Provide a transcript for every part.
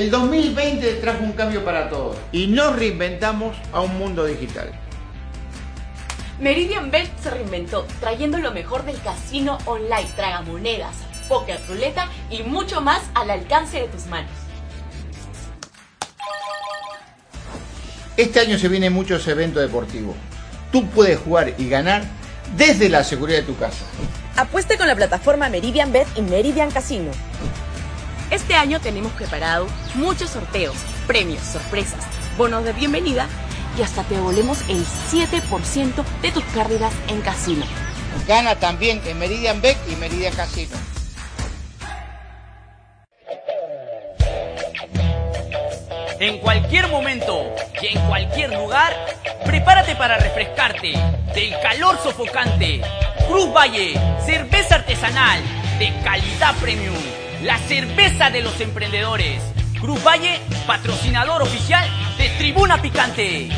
El 2020 trajo un cambio para todos y nos reinventamos a un mundo digital. Meridian Bet se reinventó trayendo lo mejor del casino online, tragamonedas, poker, ruleta y mucho más al alcance de tus manos. Este año se vienen muchos eventos deportivos. Tú puedes jugar y ganar desde la seguridad de tu casa. Apueste con la plataforma Meridian Bet y Meridian Casino. Este año tenemos preparado muchos sorteos, premios, sorpresas, bonos de bienvenida y hasta te devolvemos el 7% de tus pérdidas en casino. Gana también en Meridian Bet y Meridian Casino. En cualquier momento y en cualquier lugar, prepárate para refrescarte del calor sofocante. Cruz Valle, cerveza artesanal de calidad premium, la cerveza de los emprendedores. Cruz Valle, patrocinador oficial de Tribuna Picante.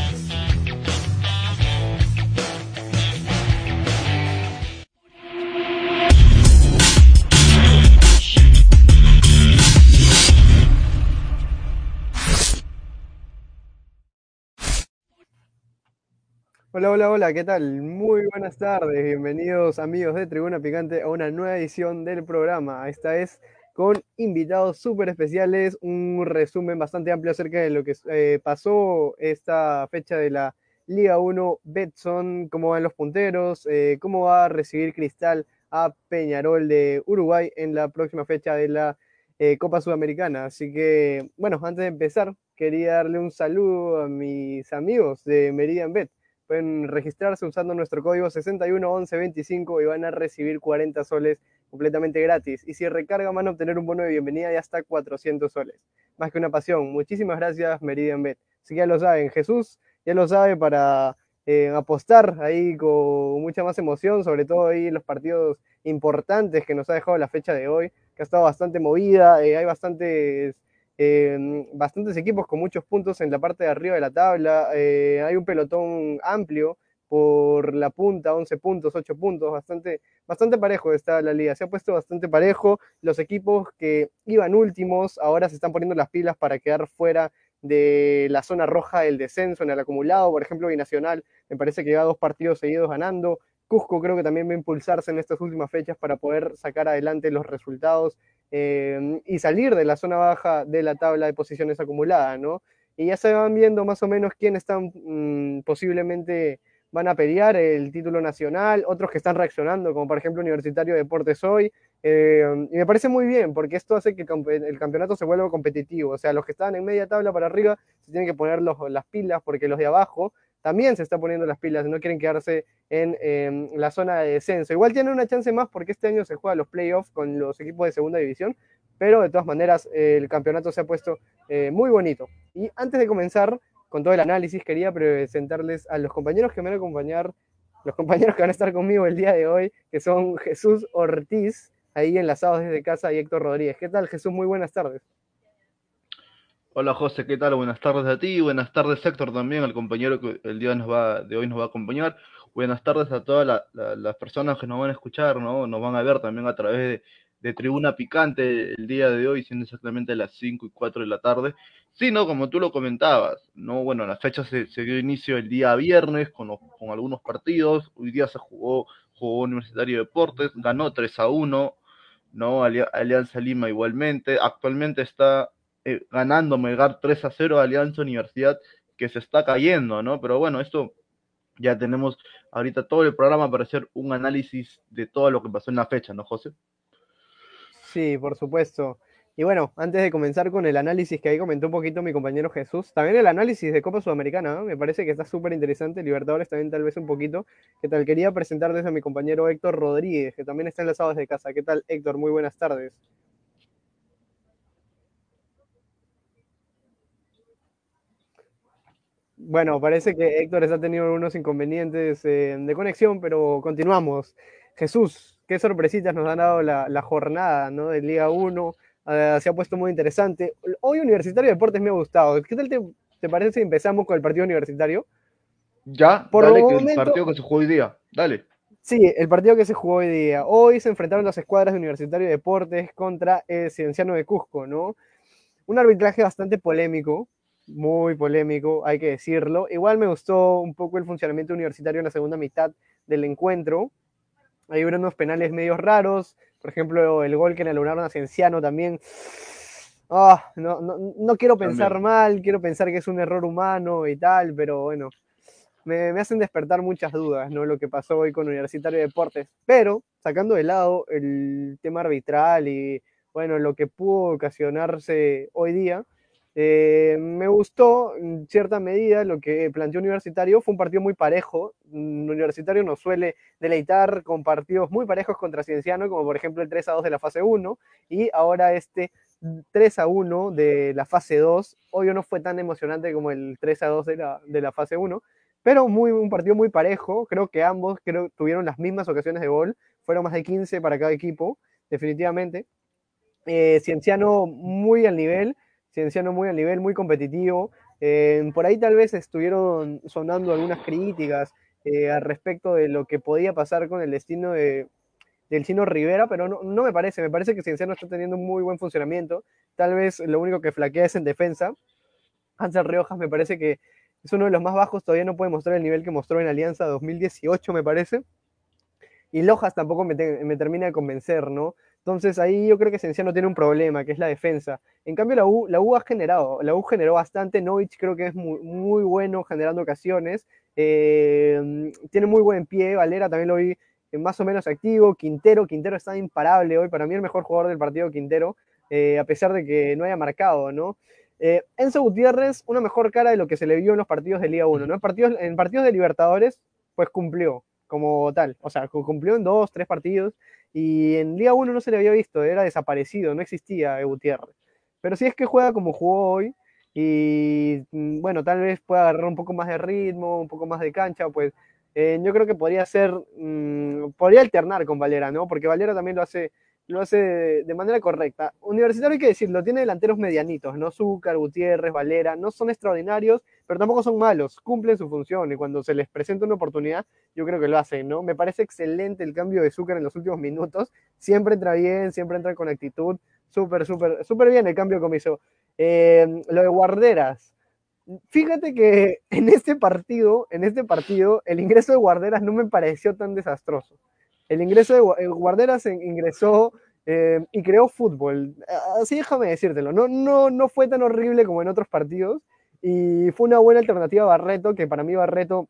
Hola, hola, hola, ¿qué tal? Muy buenas tardes, bienvenidos amigos de Tribuna Picante a una nueva edición del programa. Esta es con invitados súper especiales, un resumen bastante amplio acerca de lo que eh, pasó esta fecha de la Liga 1 Betson, cómo van los punteros, eh, cómo va a recibir Cristal a Peñarol de Uruguay en la próxima fecha de la eh, Copa Sudamericana. Así que, bueno, antes de empezar, quería darle un saludo a mis amigos de Meridian Bet pueden registrarse usando nuestro código 611125 y van a recibir 40 soles completamente gratis. Y si recargan van a obtener un bono de bienvenida de hasta 400 soles. Más que una pasión. Muchísimas gracias Meridian Bet. Así que ya lo saben, Jesús ya lo sabe para eh, apostar ahí con mucha más emoción, sobre todo ahí los partidos importantes que nos ha dejado la fecha de hoy, que ha estado bastante movida, eh, hay bastantes eh, bastantes equipos con muchos puntos en la parte de arriba de la tabla. Eh, hay un pelotón amplio por la punta, 11 puntos, 8 puntos, bastante, bastante parejo está la liga. Se ha puesto bastante parejo. Los equipos que iban últimos ahora se están poniendo las pilas para quedar fuera de la zona roja del descenso en el acumulado. Por ejemplo, Binacional me parece que lleva dos partidos seguidos ganando. Cusco creo que también va a impulsarse en estas últimas fechas para poder sacar adelante los resultados Em, y salir de la zona baja de la tabla de posiciones acumuladas, ¿no? Y ya se van viendo más o menos quiénes están mm, posiblemente van a pelear el título nacional, otros que están reaccionando, como por ejemplo Universitario de Deportes hoy, em, y me parece muy bien, porque esto hace que el campeonato se vuelva competitivo, o sea, los que están en media tabla para arriba se tienen que poner las pilas, porque los de abajo también se están poniendo las pilas, no quieren quedarse en em, la zona de descenso. Igual tienen una chance más porque este año se juega los playoffs con los equipos de segunda división, pero de todas maneras el campeonato se ha puesto eh, muy bonito. Y antes de comenzar con todo el análisis, quería presentarles a los compañeros que me van a acompañar, los compañeros que van a estar conmigo el día de hoy, que son Jesús Ortiz, ahí enlazados desde casa, y Héctor Rodríguez. ¿Qué tal, Jesús? Muy buenas tardes. Hola José, ¿qué tal? Buenas tardes a ti, buenas tardes Héctor también, al compañero que el día de hoy nos va a acompañar. Buenas tardes a todas las personas que nos van a escuchar, ¿no? Nos van a ver también a través de, Tribuna Picante el día de hoy, siendo exactamente las 5 y 4 de la tarde. Sí, ¿no? Como tú lo comentabas, ¿no? Bueno, la fecha se, dio inicio el día viernes con, con algunos partidos. Hoy día se jugó, jugó Universitario de Deportes, ganó 3 a 1, ¿no? Alianza Lima igualmente. Actualmente está eh, ganando Melgar 3 a 0 a Alianza Universidad que se está cayendo, ¿no? Pero bueno, esto ya tenemos ahorita todo el programa para hacer un análisis de todo lo que pasó en la fecha, ¿no, José? Sí, por supuesto. Y bueno, antes de comenzar con el análisis que ahí comentó un poquito mi compañero Jesús, también el análisis de Copa Sudamericana, ¿no? me parece que está súper interesante, Libertadores también tal vez un poquito, ¿qué tal? Quería presentarles a mi compañero Héctor Rodríguez, que también está enlazado desde casa. ¿Qué tal, Héctor? Muy buenas tardes. Bueno, parece que Héctor está teniendo unos inconvenientes eh, de conexión, pero continuamos. Jesús, qué sorpresitas nos han dado la, jornada ¿no? de Liga 1. Ah, se ha puesto muy interesante. Hoy Universitario de Deportes me ha gustado. ¿Qué tal te, parece si empezamos con el partido universitario? Ya, Por dale, que el partido que se jugó hoy día. Dale. Sí, el partido que se jugó hoy día. Hoy se enfrentaron las escuadras de Universitario de Deportes contra el Cienciano de Cusco, ¿no? un arbitraje bastante polémico, muy polémico, hay que decirlo. Igual me gustó un poco el funcionamiento universitario en la segunda mitad del encuentro. Hay unos penales medios raros, por ejemplo, el gol que le anularon a Cienciano también. Ah, no, no, no, quiero pensar mal, quiero pensar que es un error humano y tal, pero bueno, me, me, hacen despertar muchas dudas, ¿no? Lo que pasó hoy con Universitario de Deportes. Pero, sacando de lado el tema arbitral y, bueno, lo que pudo ocasionarse hoy día, eh, me gustó en cierta medida lo que planteó Universitario. Fue un partido muy parejo. Universitario nos suele deleitar con partidos muy parejos contra Cienciano, como por ejemplo el 3 a 2 de la fase 1 y ahora este 3 a 1 de la fase 2. Hoy no fue tan emocionante como el 3 a 2 de la, de la fase 1, pero muy, un partido muy parejo. Creo que ambos creo, tuvieron las mismas ocasiones de gol. Fueron más de 15 para cada equipo, definitivamente. Eh, Cienciano muy al nivel Cienciano muy a nivel, muy competitivo. Eh, por ahí tal vez estuvieron sonando algunas críticas eh, al respecto de lo que podía pasar con el destino de, del Chino Rivera, pero no, no, me parece, me parece que Cienciano está teniendo un muy buen funcionamiento. Tal vez lo único que flaquea es en defensa. Hansel Riojas me parece que es uno de los más bajos, todavía no puede mostrar el nivel que mostró en Alianza 2018, me parece. Y Lojas tampoco me, me termina de convencer, ¿no? Entonces ahí yo creo que Cienciano tiene un problema, que es la defensa. En cambio la U, la U ha generado, la U generó bastante, Novich creo que es muy, muy bueno generando ocasiones, eh, tiene muy buen pie, Valera también lo vi más o menos activo, Quintero, Quintero está imparable hoy, para mí el mejor jugador del partido Quintero, eh, a pesar de que no haya marcado, ¿no? Eh, Enzo Gutiérrez, una mejor cara de lo que se le vio en los partidos de Liga 1, ¿no? En partidos, en partidos de Libertadores, pues cumplió como tal, o sea, cumplió en dos, tres partidos, y en Liga 1 no se le había visto, era desaparecido, no existía Gutiérrez. Pero si es que juega como jugó hoy, y mm, bueno, tal vez pueda agarrar un poco más de ritmo, un poco más de cancha, pues eh, yo creo que podría ser, mmm, podría alternar con Valera, ¿no? Porque Valera también lo hace lo hace de, de, manera correcta. Universitario hay que decirlo, tiene delanteros medianitos, ¿no? Zúcar, Gutiérrez, Valera, no son extraordinarios, pero tampoco son malos, cumplen su función y cuando se les presenta una oportunidad, yo creo que lo hacen, ¿no? Me parece excelente el cambio de Zúcar en los últimos minutos, siempre entra bien, siempre entra con actitud, súper, súper, súper bien el cambio que hizo. Eh, lo de Guarderas, fíjate que en este partido, en este partido, el ingreso de Guarderas no me pareció tan desastroso. El ingreso de Guarderas ingresó eh, y creó fútbol. Así déjame decírtelo. No, no, no fue tan horrible como en otros partidos. Y fue una buena alternativa a Barreto, que para mí Barreto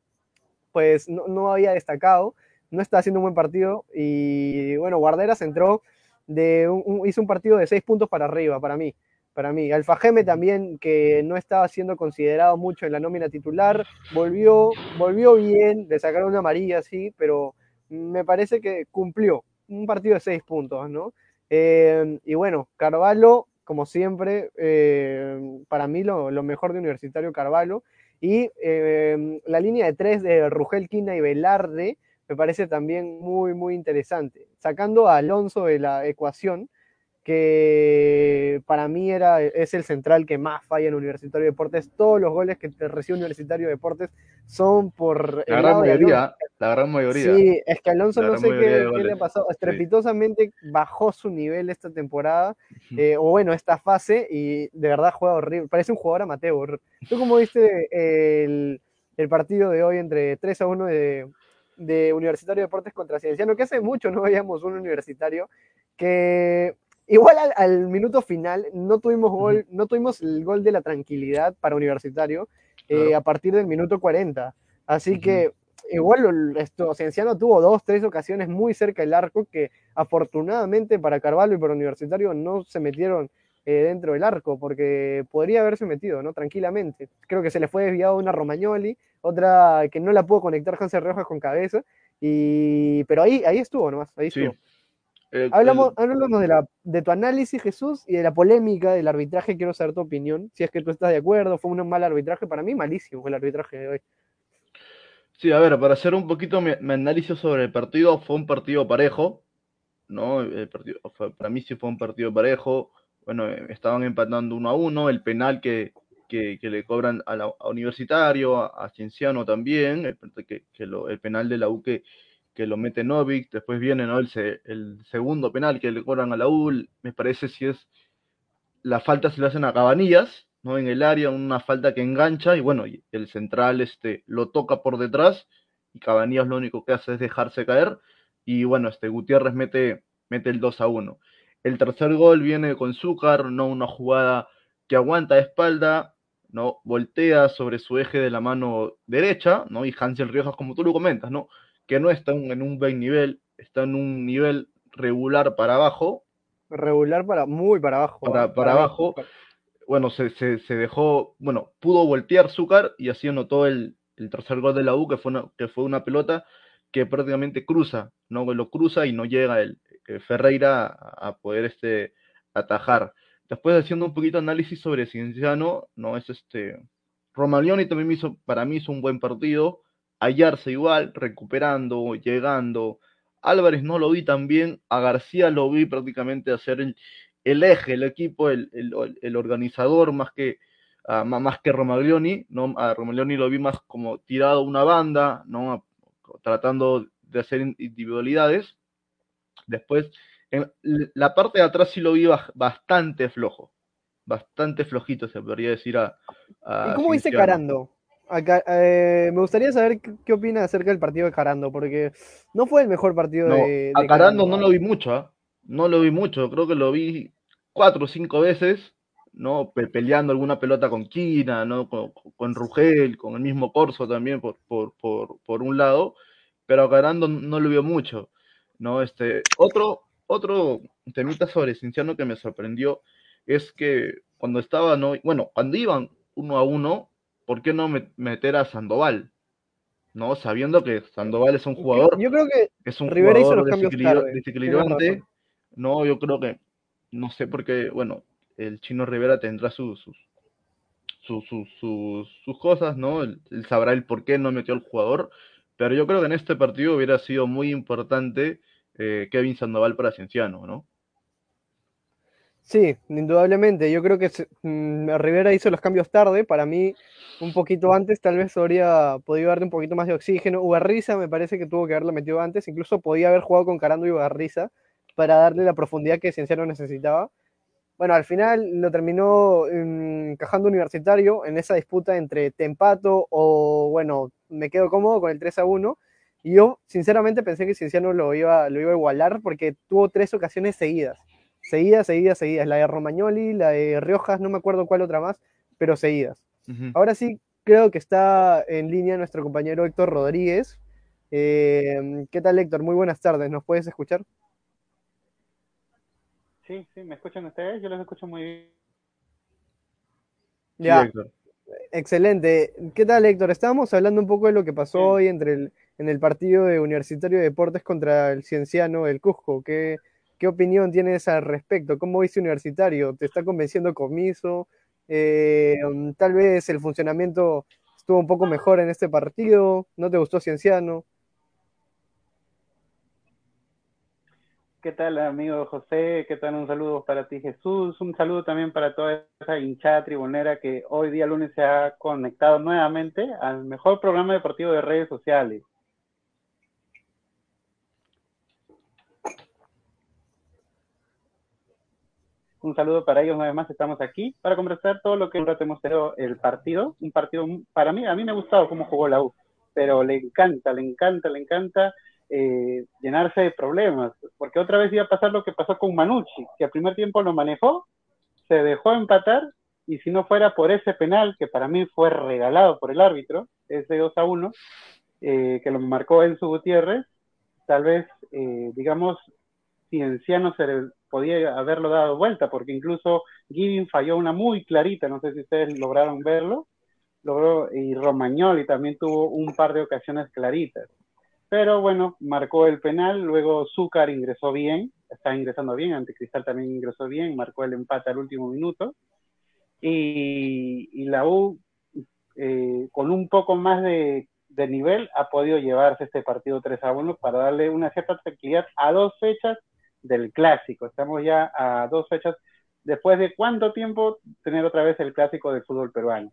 pues no, no había destacado. No está haciendo un buen partido. Y bueno, Guarderas entró de un, hizo un partido de seis puntos para arriba, para mí. Para mí. Alfajeme también, que no estaba siendo considerado mucho en la nómina titular, volvió, volvió bien, le sacaron una amarilla, sí, pero me parece que cumplió un partido de seis puntos, ¿no? Eh, y bueno, Carvalho, como siempre, eh, para mí lo, lo, mejor de Universitario Carvalho. Y eh, la línea de tres de Rugel, Quina y Velarde me parece también muy, muy interesante. Sacando a Alonso de la ecuación, que para mí era, es el central que más falla en Universitario de Deportes. Todos los goles que recibe Universitario de Deportes son por... La gran mayoría, la gran mayoría. Sí, es que Alonso no sé qué, qué, le pasó. Estrepitosamente sí. bajó su nivel esta temporada, eh, o bueno, esta fase, y de verdad juega horrible. Parece un jugador amateur. ¿Tú cómo viste el, el partido de hoy entre 3 a 1 de, de Universitario de Deportes contra Cienciano? Que hace mucho no veíamos un universitario que Igual al, al, minuto final no tuvimos gol, no tuvimos el gol de la tranquilidad para Universitario eh, claro. a partir del minuto 40. Así uh -huh. que igual esto, Cienciano tuvo dos, tres ocasiones muy cerca del arco que afortunadamente para Carvalho y para Universitario no se metieron eh, dentro del arco porque podría haberse metido, ¿no? Tranquilamente. Creo que se le fue desviado una Romagnoli, otra que no la pudo conectar Hansel Rojas con cabeza, y pero ahí, ahí estuvo nomás, ahí sí. estuvo. El, Hablamos, el... de, la, de tu análisis, Jesús, y de la polémica del arbitraje. Quiero saber tu opinión. Si es que tú estás de acuerdo, fue un mal arbitraje. Para mí, malísimo el arbitraje de hoy. Sí, a ver, para hacer un poquito mi, mi análisis sobre el partido, fue un partido parejo. ¿no? El partido, fue, para mí sí fue un partido parejo. Bueno, estaban empatando uno a uno. El penal que, que, que le cobran a, la, a Universitario, a, a, Cienciano también. El, que, que lo, el penal de la U que que lo mete Novik, después viene el, el, segundo penal que le cobran a la U, me parece si es la falta se le hacen a Cabanillas, ¿no? En el área, una falta que engancha y bueno, el central este, lo toca por detrás y Cabanillas lo único que hace es dejarse caer y bueno, este Gutiérrez mete, mete el 2 a 1. El tercer gol viene con Zúcar, ¿no? Una jugada que aguanta de espalda, ¿no? Voltea sobre su eje de la mano derecha, ¿no? Y Hansel Riojas, como tú lo comentas, ¿no? Que no está en un buen nivel, está en un nivel regular para abajo. Regular para, muy para abajo. Para, para, abajo. Bueno, se, se, dejó, bueno, pudo voltear Zúcar y así anotó el, el tercer gol de la U, que fue una, que fue una pelota que prácticamente cruza, ¿no? Lo cruza y no llega el, eh, Ferreira a, poder este, atajar. Después haciendo un poquito de análisis sobre Cienciano, ¿no? Es este. Romagnoli también me hizo, para mí hizo un buen partido. Hallarse igual, recuperando, llegando. Álvarez no lo vi tan bien. A García lo vi prácticamente hacer el, el eje, el equipo, el, el, organizador, más que, uh, más que Romaglioni, ¿no? A Romaglioni lo vi más como tirado a una banda, ¿no? Tratando de hacer individualidades. Después, en la parte de atrás sí lo vi bastante flojo. Bastante flojito, se podría decir a. ¿Y cómo viste Carando? Eh, me gustaría saber qué, opina acerca del partido de Carando, porque no fue el mejor partido de, A Carando, no lo vi mucho, ¿ah? no lo vi mucho, creo que lo vi cuatro o cinco veces, ¿no? peleando alguna pelota con Quina, ¿no? Con, Rugel, con el mismo Corso también por, por, por, por un lado, pero a Carando no lo vio mucho. ¿no? Este, otro, otro temita sobre Cinciano que me sorprendió es que cuando estaba, no, bueno, cuando iban uno a uno, ¿por qué no meter a Sandoval? ¿No? Sabiendo que Sandoval es un jugador. Yo creo que es un Rivera hizo los desequilibrante. No, yo creo que, no sé por qué, bueno, el chino Rivera tendrá sus, sus, sus, cosas, ¿no? él, sabrá el por qué no metió al jugador, pero yo creo que en este partido hubiera sido muy importante eh, Kevin Sandoval para Cienciano, ¿no? Sí, indudablemente. Yo creo que mm, Rivera hizo los cambios tarde. Para mí, un poquito antes, tal vez habría podido darle un poquito más de oxígeno. Ugarriza me parece que tuvo que haberlo metido antes. Incluso podía haber jugado con Carando y Ugarriza para darle la profundidad que Cienciano necesitaba. Bueno, al final lo terminó encajando Universitario en esa disputa entre Tempato o, bueno, me quedo cómodo con el 3 a 1 y yo, sinceramente, pensé que Cienciano lo iba, lo iba a igualar porque tuvo tres ocasiones seguidas. Seguidas, seguidas, seguidas. La de Romagnoli, la de Riojas, no me acuerdo cuál otra más, pero seguidas. Ahora sí, creo que está en línea nuestro compañero Héctor Rodríguez. Eh, ¿Qué tal, Héctor? Muy buenas tardes. ¿Nos puedes escuchar? Sí, sí, ¿me escuchan ustedes? Yo los escucho muy bien. Ya. Excelente. ¿Qué tal, Héctor? Estábamos hablando un poco de lo que pasó hoy entre el, en el partido de Universitario de Deportes contra el Cienciano del Cusco. ¿Qué, qué opinión tienes al respecto? ¿Cómo viste Universitario? ¿Te está convenciendo Comiso? Eh, um, tal vez el funcionamiento estuvo un poco mejor en este partido. ¿No te gustó Cienciano? ¿Qué tal, amigo José? ¿Qué tal? Un saludo para ti, Jesús. Un saludo también para toda esa hinchada tribunera que hoy día lunes se ha conectado nuevamente al mejor programa deportivo de redes sociales. Un saludo para ellos, una vez más estamos aquí para conversar todo lo que un rato hemos tenido el partido. Un partido, para mí, a mí me ha gustado cómo jugó la U, pero le encanta, le encanta, le encanta eh, llenarse de problemas, porque otra vez iba a pasar lo que pasó con Manucci, que al primer tiempo lo manejó, se dejó empatar, y si no fuera por ese penal, que para mí fue regalado por el árbitro, ese 2 a 1, eh, que lo marcó Enzo Gutiérrez, tal vez, eh, digamos, Cienciano se podía haberlo dado vuelta, porque incluso Giving falló una muy clarita, no sé si ustedes lograron verlo, logró, y Romagnoli también tuvo un par de ocasiones claritas. Pero bueno, marcó el penal, luego Zúcar ingresó bien, está ingresando bien, Anticristal también ingresó bien, marcó el empate al último minuto. Y, la U, eh, con un poco más de, nivel, ha podido llevarse este partido 3 a 1 para darle una cierta tranquilidad a dos fechas del clásico. Estamos ya a dos fechas después de cuánto tiempo tener otra vez el clásico del fútbol peruano.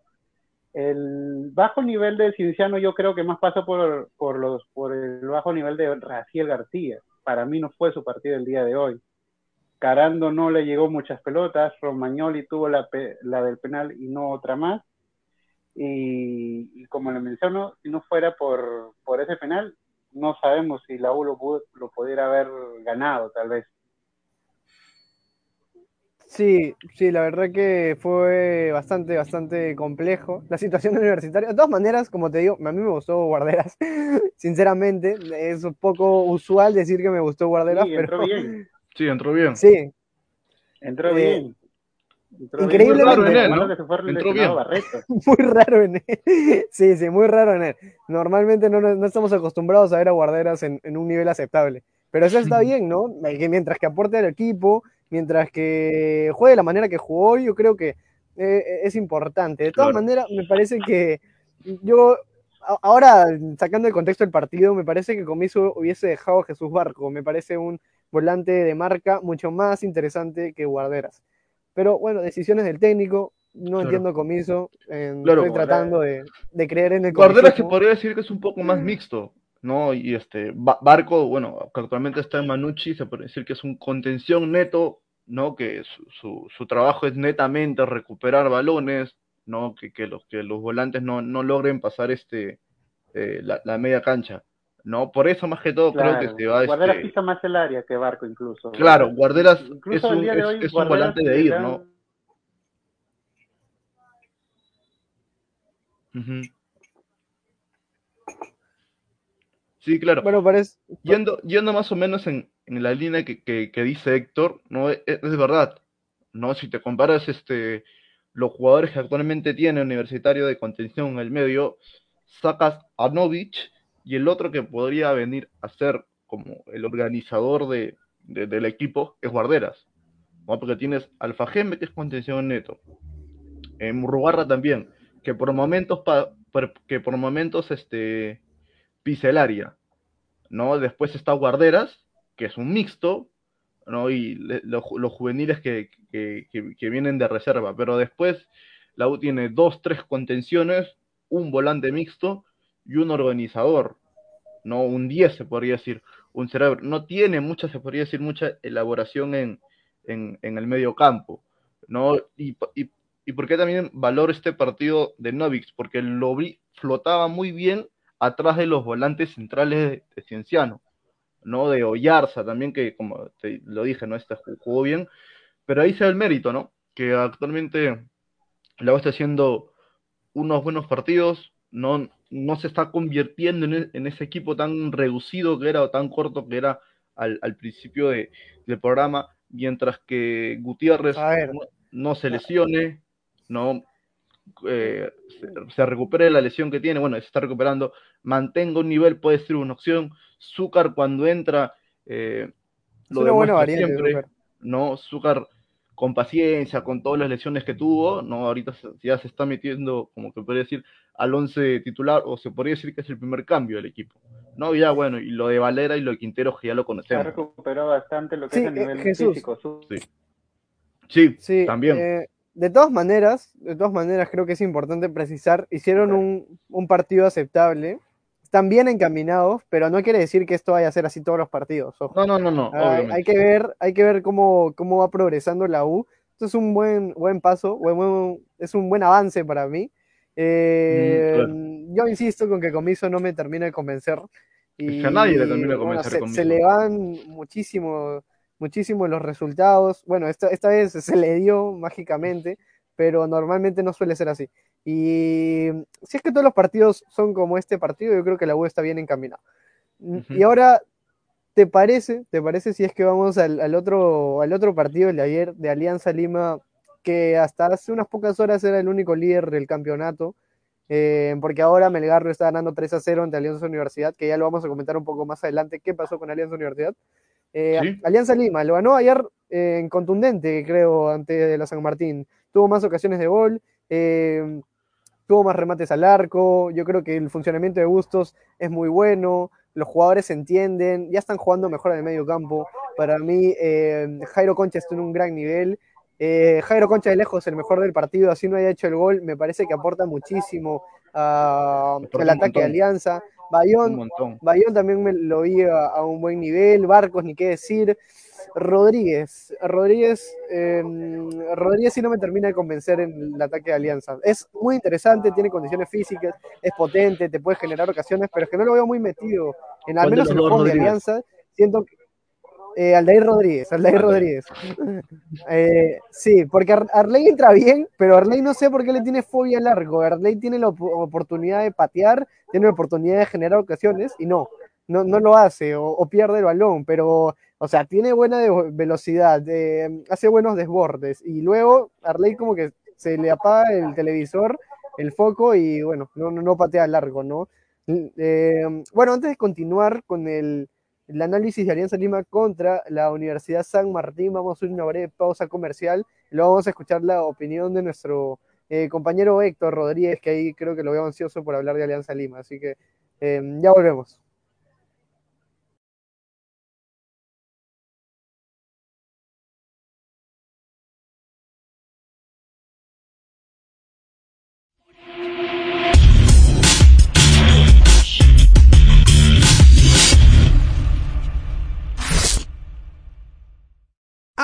El bajo nivel de Cienciano yo creo que más pasa por, por, los, por el bajo nivel de Raciel García. Para mí no fue su partido el día de hoy. Carando no le llegó muchas pelotas, Romagnoli tuvo la, la del penal y no otra más. Y, como le menciono, si no fuera por, por ese penal, no sabemos si la U lo, lo pudiera haber ganado, tal vez. Sí, sí, la verdad que fue bastante, bastante complejo la situación universitaria. De todas maneras, como te digo, a mí me gustó Guarderas, sinceramente. Es un poco usual decir que me gustó Guarderas, sí, entró pero... Bien. Sí, entró bien. Sí. Entró bien. Increíblemente. Muy raro en él, ¿no? Entró bien. muy raro en él. Sí, sí, muy raro en él. Normalmente no, no estamos acostumbrados a ver a Guarderas en, en un nivel aceptable. Pero eso está bien, ¿no? Mientras que aporte al equipo, mientras que juegue de la manera que jugó, yo creo que eh, es importante. De todas maneras, me parece que yo, ahora sacando el contexto del partido, me parece que Comiso hubiese dejado a Jesús Barco, me parece un volante de marca mucho más interesante que Guarderas. Pero bueno, decisiones del técnico, no entiendo Comiso, estoy tratando de, de, creer en el Guarderas que podría decir que es un poco más mixto, ¿no? Y este Barco, bueno, que actualmente está en Manucci, se puede decir que es un contención neto, ¿no? Que su, su, trabajo es netamente recuperar balones, ¿no? Que, que los, que los volantes no, no logren pasar este eh, la, media cancha. ¿No? Por eso más que todo creo que se va Guarderas este... pisa más el área que Barco incluso. Claro, Guarderas es un, es, un volante de ir, ¿no? Uh Sí, claro. Bueno, parece... Yendo, yendo más o menos en, en la línea que, que, dice Héctor, no es, es, verdad. ¿no? Si te comparas este, los jugadores que actualmente tiene Universitario de contención en el medio, sacas a Novich y el otro que podría venir a ser como el organizador de, del equipo es Guarderas. ¿no? Porque tienes Alfa Gembe, que es contención neto. Eh, Murrugarra también, que por momentos, pa, que por momentos este, pisa el área. ¿no? Después está Guarderas, que es un mixto, ¿no? Y los juveniles que, que, vienen de reserva. Pero después la U tiene dos, tres contenciones, un volante mixto y un organizador, ¿no? Un 10 se podría decir, un cerebro. No tiene mucha, se podría decir, mucha elaboración en, en, el medio campo, ¿no? Y, y, y por qué también valoro este partido de Novix, porque lo vi, flotaba muy bien atrás de los volantes centrales de, Cienciano, ¿no? De Oyarza también, que como te lo dije, ¿no? Este jugó bien, pero ahí se da el mérito, ¿no? Que actualmente la está haciendo unos buenos partidos, no, no se está convirtiendo en, en, ese equipo tan reducido que era o tan corto que era al, al principio de, del programa, mientras que Gutiérrez no, no, se lesione, no eh, se, recupere la lesión que tiene, bueno, se está recuperando, mantenga un nivel, puede ser una opción. Zúcar cuando entra, eh, lo demuestra siempre, ¿no? Zúcar con paciencia, con todas las lesiones que tuvo, ¿no? Ahorita ya se está metiendo, como que podría decir, al once titular, o se podría decir que es el primer cambio del equipo. No, ya bueno, y lo de Valera y lo de Quintero que ya lo conocemos. Se recuperó bastante lo que es el eh, nivel físico. Sí. Sí, también. Eh, de todas maneras, de todas maneras creo que es importante precisar, hicieron un, un, partido aceptable, están bien encaminados, pero no quiere decir que esto vaya a ser así todos los partidos. No, no, no, no. Hay, hay, que ver, hay que ver cómo, cómo va progresando la U. Esto es un buen, buen paso, buen, buen, es un buen avance para mí. Eh, mm, claro. Yo insisto con que Comiso no me termina de convencer. Y, es que a nadie le termina de convencer. Bueno, se, se, le van muchísimo muchísimo los resultados. Bueno, esta, esta vez se le dio mágicamente, pero normalmente no suele ser así. Y si es que todos los partidos son como este partido, yo creo que la U está bien encaminada. Uh -huh. Y ahora, ¿te parece? ¿Te parece si es que vamos al, al, otro, al otro partido de ayer de Alianza Lima, que hasta hace unas pocas horas era el único líder del campeonato? Eh, porque ahora Melgar lo está ganando 3 a 0 ante Alianza Universidad, que ya lo vamos a comentar un poco más adelante qué pasó con Alianza Universidad. Eh, ¿Sí? Alianza Lima lo ganó ayer eh, en contundente, creo, ante la San Martín. Tuvo más ocasiones de gol, eh, tuvo más remates al arco. Yo creo que el funcionamiento de Bustos es muy bueno. Los jugadores se entienden, ya están jugando mejor en el medio campo. Para mí, eh, Jairo Concha está en un gran nivel. Eh, Jairo Concha de lejos el mejor del partido, así no haya hecho el gol, me parece que aporta muchísimo el ataque de Alianza. Bayón. Bayón también me lo vi a, a un buen nivel, Barcos, ni qué decir. Rodríguez, Rodríguez, eh, Rodríguez sí no me termina de convencer en el ataque de Alianza. Es muy interesante, tiene condiciones físicas, es potente, te puede generar ocasiones, pero es que no lo veo muy metido, en al ¿Cuál de menos en el juego de? Alianza. Siento que eh, Aldair Rodríguez, Aldair. Rodríguez. Eh, sí, porque Ar- Arley entra bien, pero Arley no sé por qué le tiene fobia al largo. Arley tiene la op- oportunidad de patear, tiene la oportunidad de generar ocasiones y no, no, no lo hace o, o pierde el balón, pero, o sea, tiene buena velocidad, hace buenos desbordes y luego Arley como que se le apaga el televisor, el foco y bueno, no, no, patea largo, ¿no? Eh, bueno, antes de continuar con el, análisis de Alianza Lima contra la Universidad San Martín, vamos a hacer una breve pausa comercial y luego vamos a escuchar la opinión de nuestro eh, compañero Héctor Rodríguez, que ahí creo que lo veo ansioso por hablar de Alianza Lima, así que eh, ya volvemos.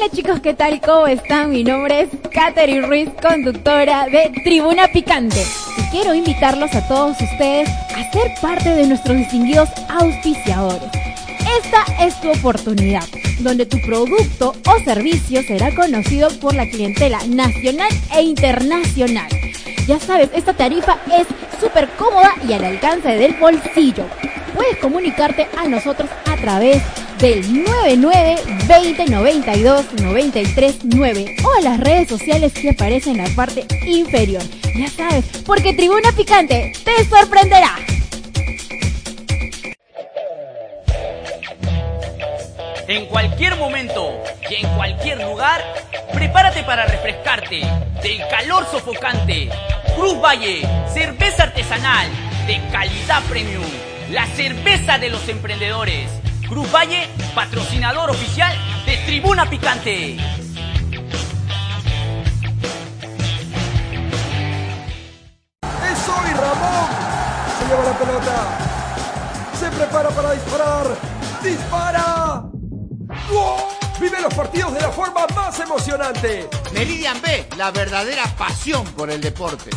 Hola chicos, ¿qué tal? ¿Cómo están? Mi nombre es Katherine Ruiz, conductora de Tribuna Picante. Y quiero invitarlos a todos ustedes a ser parte de nuestros distinguidos auspiciadores. Esta es tu oportunidad, donde tu producto o servicio será conocido por la clientela nacional e internacional. Ya sabes, esta tarifa es súper cómoda y al alcance del bolsillo. Puedes comunicarte a nosotros a través del 99 20 92 93 9 o a las redes sociales que aparecen en la parte inferior. Ya sabes, porque Tribuna Picante te sorprenderá. En cualquier momento y en cualquier lugar, prepárate para refrescarte del calor sofocante. Cruz Valle, cerveza artesanal de calidad premium, la cerveza de los emprendedores. Cruz Valle, patrocinador oficial de Tribuna Picante. ¡Es hoy, Ramón! Se lleva la pelota. Se prepara para disparar. ¡Dispara! Vive los partidos de la forma más emocionante. Meridian B, la verdadera pasión por el deporte.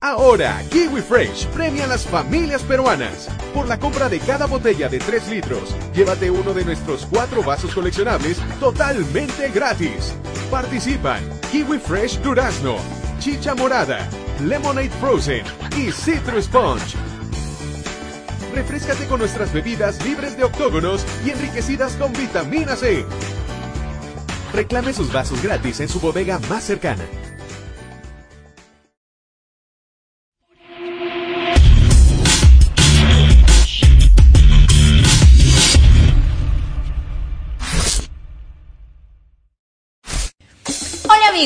Ahora, Kiwi Fresh premia a las familias peruanas. Por la compra de cada botella de 3 litros, llévate uno de nuestros cuatro vasos coleccionables totalmente gratis. Participan Kiwi Fresh Durazno, Chicha Morada, Lemonade Frozen y Citrus Punch. Refrescate con nuestras bebidas libres de octógonos y enriquecidas con vitamina C. Reclame sus vasos gratis en su bodega más cercana.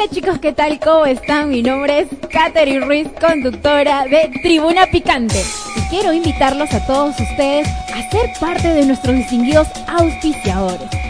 Hola chicos, ¿qué tal? ¿Cómo están? Mi nombre es Katherine Ruiz, conductora de Tribuna Picante. Y quiero invitarlos a todos ustedes a ser parte de nuestros distinguidos auspiciadores.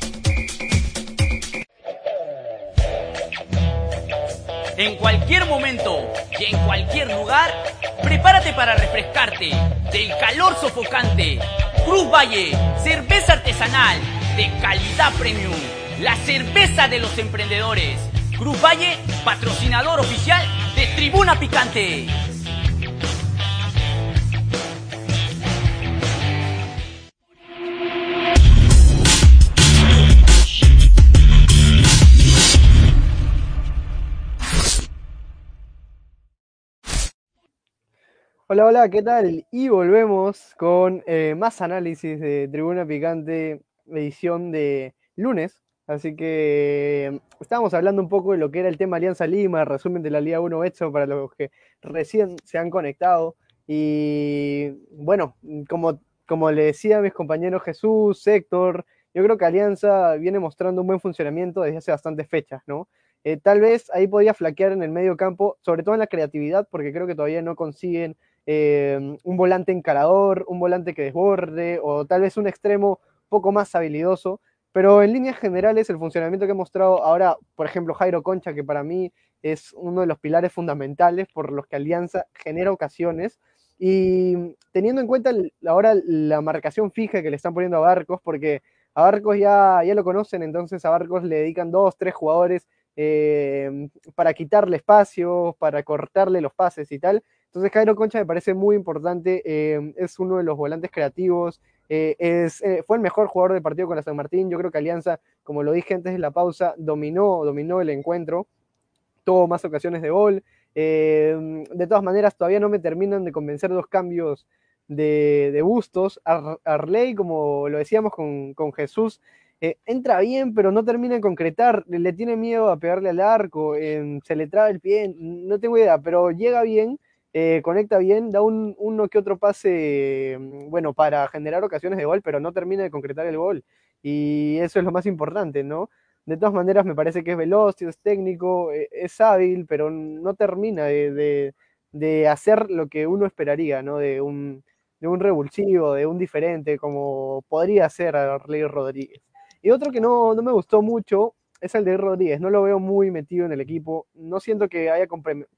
En cualquier momento y en cualquier lugar, prepárate para refrescarte del calor sofocante. Cruz Valle, cerveza artesanal de calidad premium, la cerveza de los emprendedores. Cruz Valle, patrocinador oficial de Tribuna Picante. Hola, hola, ¿qué tal? Y volvemos con eh, más análisis de Tribuna Picante, edición de lunes. Así que estábamos hablando un poco de lo que era el tema Alianza Lima, resumen de la Liga 1 hecho para los que recién se han conectado. Y bueno, como, como le decía a mis compañeros Jesús, Héctor, yo creo que Alianza viene mostrando un buen funcionamiento desde hace bastantes fechas, ¿no? Eh, tal vez ahí podía flaquear en el medio campo, sobre todo en la creatividad, porque creo que todavía no consiguen eh, un volante encarador, un volante que desborde, o tal vez un extremo poco más habilidoso. Pero en líneas generales, el funcionamiento que ha mostrado ahora, por ejemplo, Jairo Concha, que para mí es uno de los pilares fundamentales por los que Alianza genera ocasiones, y teniendo en cuenta ahora la marcación fija que le están poniendo a Barcos, porque a Barcos ya, ya lo conocen, entonces a Barcos le dedican dos, tres jugadores eh, para quitarle espacio, para cortarle los pases y tal. Entonces Jairo Concha me parece muy importante, eh, es uno de los volantes creativos, eh, es, eh, fue el mejor jugador del partido con la San Martín, yo creo que Alianza, como lo dije antes de la pausa, dominó, dominó el encuentro, tuvo más ocasiones de gol, de todas maneras todavía no me terminan de convencer los cambios de, de Bustos, Arley, como lo decíamos con, con Jesús, entra bien, pero no termina de concretar, le, tiene miedo a pegarle al arco, se le traba el pie, no tengo idea, pero llega bien, eh, conecta bien, da un, uno que otro pase, mm, bueno, para generar ocasiones de gol, pero no termina de concretar el gol. Y eso es lo más importante, ¿no? De todas maneras, me parece que es veloz, es técnico, eh, es hábil, pero no termina de, de, hacer lo que uno esperaría, ¿no? De un, de un revulsivo, de un diferente, como podría ser Arley Rodríguez. Y otro que no, no me gustó mucho es el de Rodríguez. No lo veo muy metido en el equipo. No siento que haya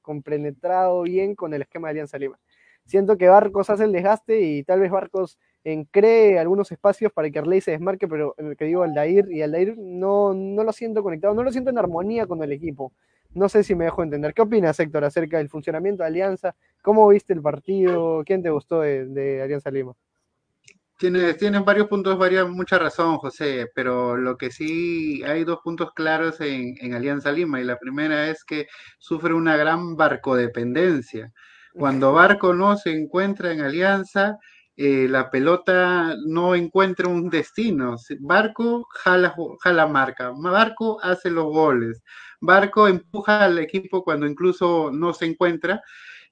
compenetrado bien con el esquema de Alianza Lima. Siento que Barcos hace el desgaste y tal vez Barcos en, cree algunos espacios para que Arley se desmarque, pero que digo Aldair y Aldair no, no lo siento conectado, no lo siento en armonía con el equipo. No sé si me dejo entender. ¿Qué opinas, Héctor, acerca del funcionamiento de Alianza? ¿Cómo viste el partido? ¿Quién te gustó de Alianza Lima? Tienes, tienes varios puntos, varias, mucha razón, José, pero lo que sí hay dos puntos claros en, en Alianza Lima, y la primera es que sufre una gran barcodependencia. Cuando Barco no se encuentra en Alianza, eh, la pelota no encuentra un destino. Barco jala, jala marca, Barco hace los goles, Barco empuja al equipo cuando incluso no se encuentra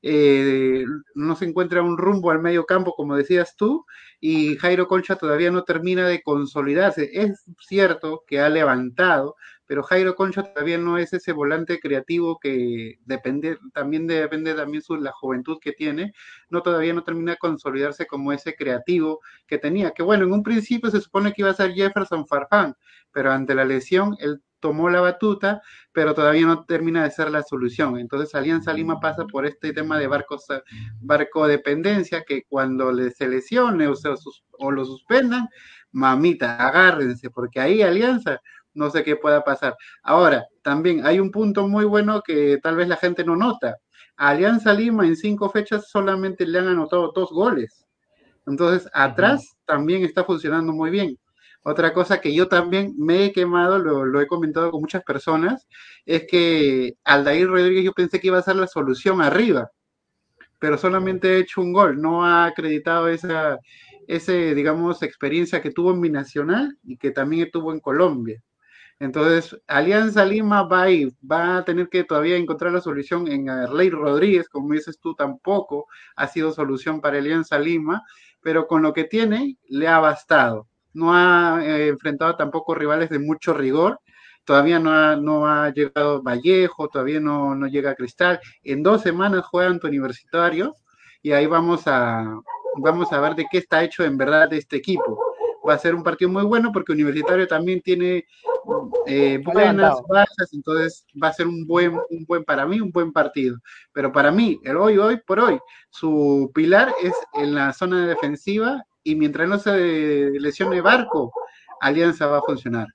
eh, no se encuentra un rumbo al medio campo, como decías tú, y Jairo Concha todavía no termina de consolidarse. Es cierto que ha levantado, pero Jairo Concha todavía no es ese volante creativo que depende, también depende también de la juventud que tiene, no todavía no termina de consolidarse como ese creativo que tenía, que bueno, en un principio se supone que iba a ser Jefferson Farfán, pero ante la lesión él tomó la batuta, pero todavía no termina de ser la solución. Entonces Alianza Lima pasa por este tema de barcos, barco dependencia, que cuando le se lesione o, o lo suspendan, mamita, agárrense, porque ahí Alianza no sé qué pueda pasar. Ahora, también hay un punto muy bueno que tal vez la gente no nota. A Alianza Lima en cinco fechas solamente le han anotado dos goles. Entonces, atrás también está funcionando muy bien. Otra cosa que yo también me he quemado, lo, he comentado con muchas personas, es que Aldair Rodríguez yo pensé que iba a ser la solución arriba, pero solamente ha hecho un gol, no ha acreditado esa, ese, digamos, experiencia que tuvo en Binacional y que también tuvo en Colombia. Entonces, Alianza Lima va a, va a tener que todavía encontrar la solución en Arley Rodríguez, como dices tú, tampoco ha sido solución para Alianza Lima, pero con lo que tiene le ha bastado. No ha eh, enfrentado tampoco rivales de mucho rigor, todavía no ha, no ha llegado Vallejo, todavía no, no llega Cristal. En dos semanas juegan tu universitario y ahí vamos a, vamos a ver de qué está hecho en verdad este equipo va a ser un partido muy bueno porque Universitario también tiene eh, buenas bajas, entonces va a ser un buen, un buen, para mí, un buen partido. Pero para mí, el hoy, hoy por hoy, su pilar es en la zona defensiva y mientras no se lesione Barco, Alianza va a funcionar.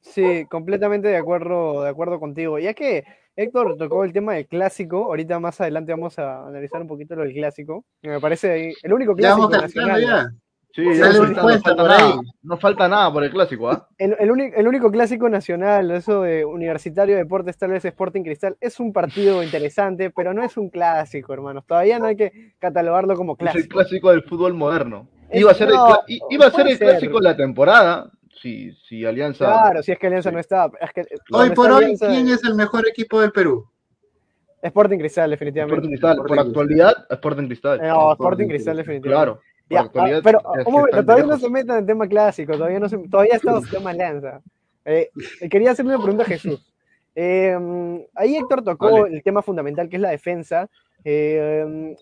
Sí, completamente de acuerdo, de acuerdo contigo. Ya que Héctor tocó el tema del clásico, ahorita más adelante vamos a analizar un poquito lo del clásico. Me parece el único clásico nacional. Sí, no, falta, nada, por el clásico, ¿ah? El, único, clásico nacional, eso de Universitario Deportes, tal vez Sporting Cristal, es un partido interesante, pero no es un clásico, hermanos. Todavía no hay que catalogarlo como clásico. Es el clásico del fútbol moderno. Iba a ser el, iba a ser el clásico de la temporada, si, si Alianza. Claro, si es que Alianza no está. hoy por hoy, ¿quién es el mejor equipo del Perú? Sporting Cristal, definitivamente. Sporting Cristal, por actualidad, Sporting Cristal. No, Sporting Cristal, definitivamente. Claro. Ya, ah, pero un momento, todavía no se metan en tema clásico, todavía, no se, todavía estamos en tema alianza. Eh, quería hacerle una pregunta a Jesús. Eh, ahí Héctor tocó el tema fundamental que es la defensa. Eh,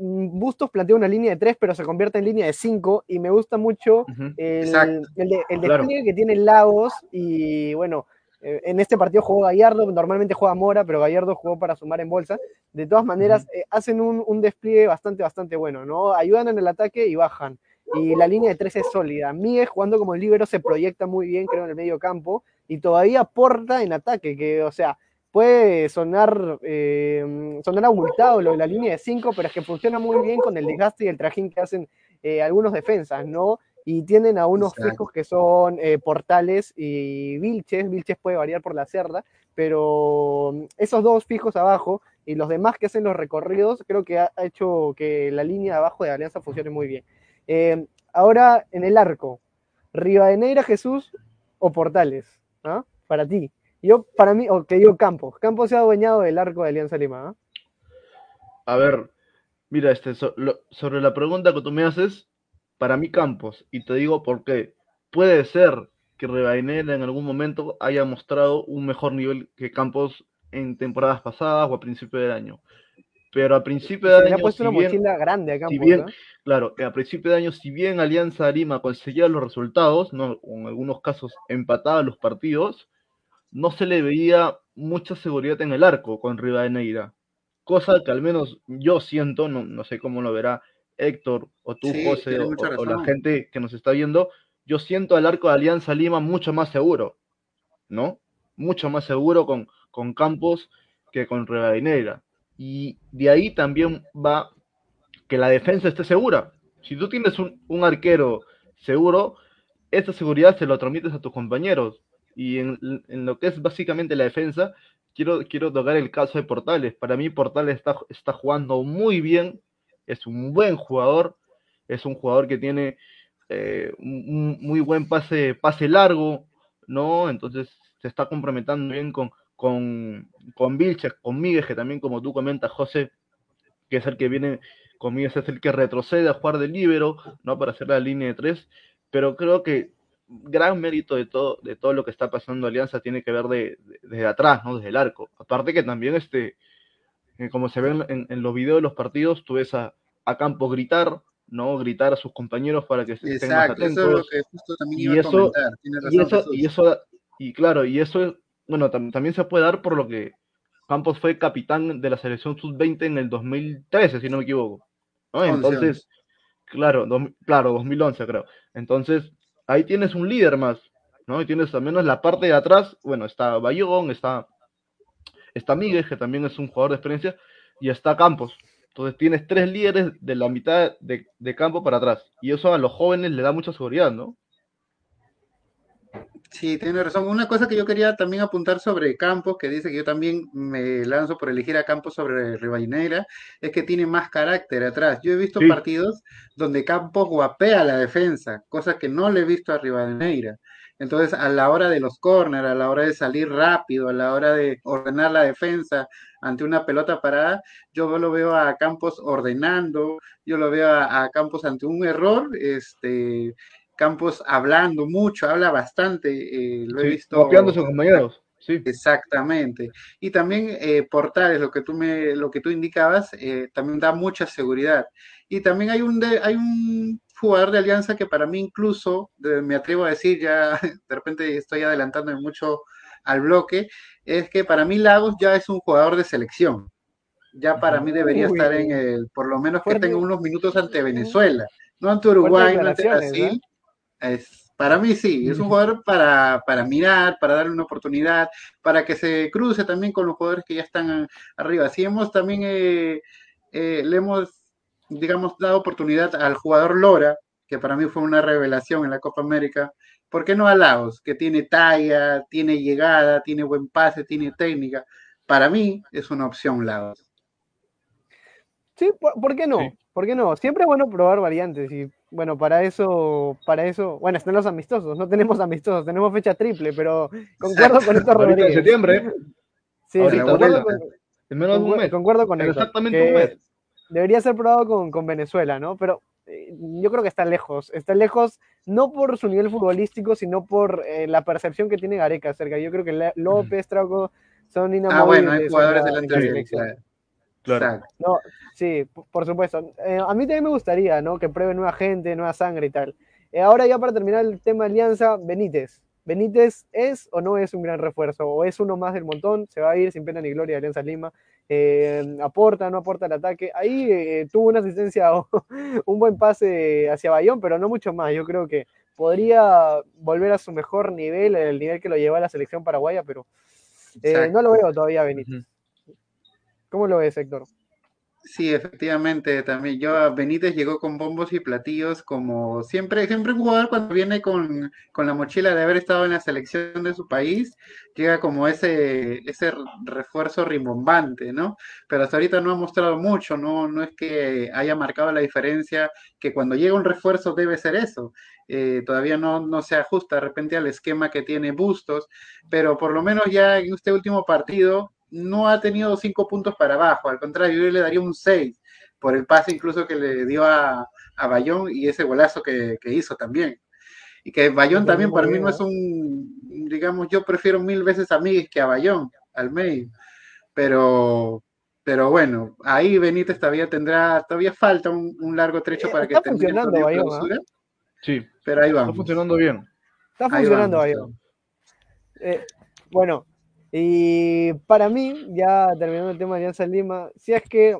Bustos plantea una línea de tres, pero se convierte en línea de cinco, y me gusta mucho el, el, el, despliegue que tiene Lagos y bueno, eh, en este partido jugó Gallardo, normalmente juega Mora, pero Gallardo jugó para sumar en bolsa. De todas maneras, eh, hacen un, despliegue bastante, bastante bueno, ¿no? Ayudan en el ataque y bajan. Y la línea de tres es sólida. Miguel jugando como libero se proyecta muy bien, creo, en el medio campo y todavía aporta en ataque, que, o sea, puede sonar, eh, sonar abultado lo de la línea de cinco, pero es que funciona muy bien con el desgaste y el trajín que hacen algunos defensas, ¿no? Y tienen a unos fijos que son eh, Portales y Vilches. Vilches puede variar por la cerda, pero mm, esos dos fijos abajo y los demás que hacen los recorridos, creo que ha, hecho que la línea de abajo de Alianza funcione muy bien. Eh, ahora en el arco, Rivadeneira, Jesús o Portales, ¿ah? Para ti. Yo, para mí, o que digo Campos. Campos se ha adueñado del arco de Alianza Lima. ¿ah? A ver, mira, este, sobre la pregunta que tú me haces, para mí Campos, y te digo por qué. Puede ser que Rebainel en algún momento haya mostrado un mejor nivel que Campos en temporadas pasadas o a principio del año. Pero a principio de año. ha puesto una mochila grande a Campos. bien, Claro, a principio de año, si bien Alianza Lima conseguía los resultados, ¿no? en algunos casos empataba los partidos, no se le veía mucha seguridad en el arco con Rivadeneira. Cosa que al menos yo siento, no, no sé cómo lo verá Héctor, o tú, José, o, la gente que nos está viendo, yo siento al arco de Alianza Lima mucho más seguro, ¿no? Mucho más seguro con, con Campos que con Rivadeneira. Y de ahí también va que la defensa esté segura. Si tú tienes un, un arquero seguro, esa seguridad se lo transmites a tus compañeros. Y en, en, lo que es básicamente la defensa, quiero, quiero tocar el caso de Portales. Para mí, Portales está, está jugando muy bien es un buen jugador, es un jugador que tiene eh, un, muy buen pase, pase largo, ¿no? Entonces se está comprometando bien con, con, con Vilches, con Miguel, que también como tú comentas, José, que es el que viene con Miguel, es el que retrocede a jugar de libero, ¿no? Para hacer la línea de tres, pero creo que gran mérito de todo, de todo lo que está pasando Alianza tiene que ver de, desde atrás, ¿no? Desde el arco. Aparte que también este, como se ve en, los videos de los partidos, tú ves a, a Campos gritar, ¿no? Gritar a sus compañeros para que estén más atentos. Eso es lo que justo también iba y, eso, y, eso, y eso Y claro, y eso es, bueno, tam- también se puede dar por lo que Campos fue capitán de la selección sub-20 en el 2013, si no me equivoco. ¿no? 11, Entonces, claro, claro, 2011 creo. Entonces, ahí tienes un líder más, ¿no? Y tienes al menos la parte de atrás, bueno, está Bayón, está, está Miguel, que también es un jugador de experiencia, y está Campos. Entonces tienes tres líderes de la mitad de, de campo para atrás. Y eso a los jóvenes le da mucha seguridad, ¿no? Sí, tiene razón. Una cosa que yo quería también apuntar sobre Campos, que dice que yo también me lanzo por elegir a Campos sobre Rivadeneira, es que tiene más carácter atrás. Yo he visto Sí. partidos donde Campos guapea la defensa, cosa que no le he visto a Rivadeneira. Entonces, a la hora de los córner, a la hora de salir rápido, a la hora de ordenar la defensa ante una pelota parada, yo lo veo a Campos ordenando, yo lo veo a, a Campos ante un error, este, Campos hablando mucho, habla bastante, eh, lo he Sí, visto. copiando a sus compañeros. Sí. Exactamente. Y también eh, Portales, lo que tú me, lo que tú indicabas, eh, también da mucha seguridad. Y también hay un de, hay un jugador de Alianza que para mí incluso, de- me atrevo a decir, ya de repente estoy adelantándome mucho al bloque, es que para mí Lagos ya es un jugador de selección. Ya para mí debería Uy. estar en el, por lo menos que tenga unos minutos ante Venezuela, no ante Uruguay, no ante Brasil. Es, para mí sí, es un jugador para, para mirar, para darle una oportunidad, para que se cruce también con los jugadores que ya están arriba. Así hemos también, eh, eh, le hemos, digamos, dado oportunidad al jugador Lora, que para mí fue una revelación en la Copa América. ¿Por qué no a Laos, que tiene talla, tiene llegada, tiene buen pase, tiene técnica? Para mí es una opción Laos. Sí, ¿por, por qué no? Sí. ¿Por qué no? Siempre es bueno probar variantes y bueno, para eso, para eso, bueno, están los amistosos, no tenemos amistosos, tenemos fecha triple, pero concuerdo con esto, Ahorita en Rodríguez. septiembre, Sí, sí, concuerdo con, en menos de un mes. concuerdo con Héctor, exactamente un mes. Debería ser probado con, con Venezuela, ¿no? Pero eh, yo creo que está lejos, está lejos no por su nivel futbolístico, sino por eh, la percepción que tiene Gareca acerca. Yo creo que López, Trauco son inamovibles. Ah, bueno, hay jugadores la- en la de él, selección. Claro. No, sí, por supuesto. Eh, a mí también me gustaría, ¿no? Que pruebe nueva gente, nueva sangre y tal. Eh, ahora ya para terminar el tema de Alianza, Benítez. ¿Benítez es o no es un gran refuerzo? ¿O es uno más del montón? ¿Se va a ir sin pena ni gloria de Alianza Lima? Eh, ¿Aporta, no aporta el ataque? Ahí tuvo una asistencia o un buen pase hacia Bayón, pero no mucho más. Yo creo que podría volver a su mejor nivel, el nivel que lo llevó a la selección paraguaya, pero no lo veo todavía Benítez. ¿Cómo lo ves, Héctor? Sí, efectivamente, también yo a Benítez llegó con bombos y platillos como siempre, siempre un jugador cuando viene con, con la mochila de haber estado en la selección de su país, llega como ese, ese refuerzo rimbombante, ¿no? Pero hasta ahorita no ha mostrado mucho, no, no es que haya marcado la diferencia que cuando llega un refuerzo debe ser eso. Eh, todavía no, no se ajusta de repente al esquema que tiene Bustos, pero por lo menos ya en este último partido no ha tenido cinco puntos para abajo, al contrario, yo le daría un 6 por el pase incluso que le dio a, a Bayón y ese golazo que, que hizo también. Y que Bayón también para mí no es un, digamos, yo prefiero mil veces a Miguel que a Bayón, al medio. Pero, pero bueno, ahí Benítez todavía tendrá, todavía falta un, un largo trecho Eh, para que está el funcionando Bayón, clausura, Sí, pero ahí está vamos. funcionando bien. Está funcionando. Bayón. Eh, bueno, y para mí, ya terminando el tema de Alianza Lima, si es que,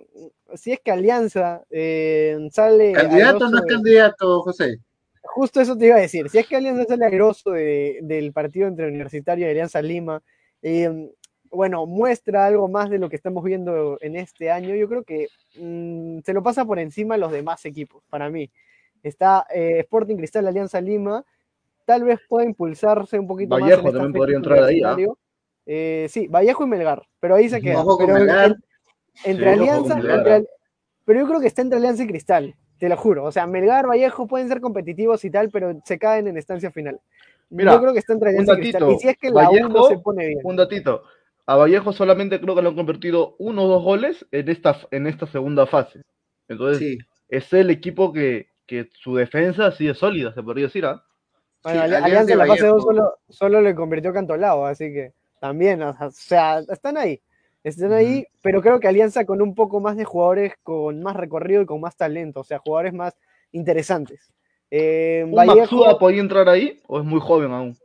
si es que Alianza eh, sale ¿Candidato o no es de- candidato, José? justo eso te iba a decir, si es que Alianza sale airoso de- del partido entre Universitario y Alianza Lima, eh, bueno, muestra algo más de lo que estamos viendo en este año, yo creo que mm, se lo pasa por encima a los demás equipos, para mí. Está eh, Sporting Cristal Alianza Lima, tal vez pueda impulsarse un poquito más. Vallejo en esta también podría entrar ahí, ¿ah? Eh, sí, Vallejo y Melgar, pero ahí se queda. Ojo con Pero Melgar. en- entre Sí, ojo con Alianza, Melgar, entre. Al- pero yo creo que está entre Alianza y Cristal, te lo juro. O sea, Melgar, Vallejo pueden ser competitivos y tal, pero se caen en estancia final. Mira, yo creo que está entre Alianza y Cristal. Y si es que la U no Vallejo, se pone bien. un datito. A Vallejo solamente creo que le han convertido uno o dos goles en esta, en esta segunda fase. Entonces, Sí. es el equipo que, que su defensa sí es sólida, se podría decir, ¿ah? Bueno, Sí, Alianza en la fase 2 Vallejo. solo, solo le convirtió Cantolao, así que también, o sea, están ahí. Están ahí, pero creo que Alianza con un poco más de jugadores con más recorrido y con más talento, o sea, jugadores más interesantes. Eh, ¿Un Vallejo, Maxúa podía entrar ahí o es muy joven aún?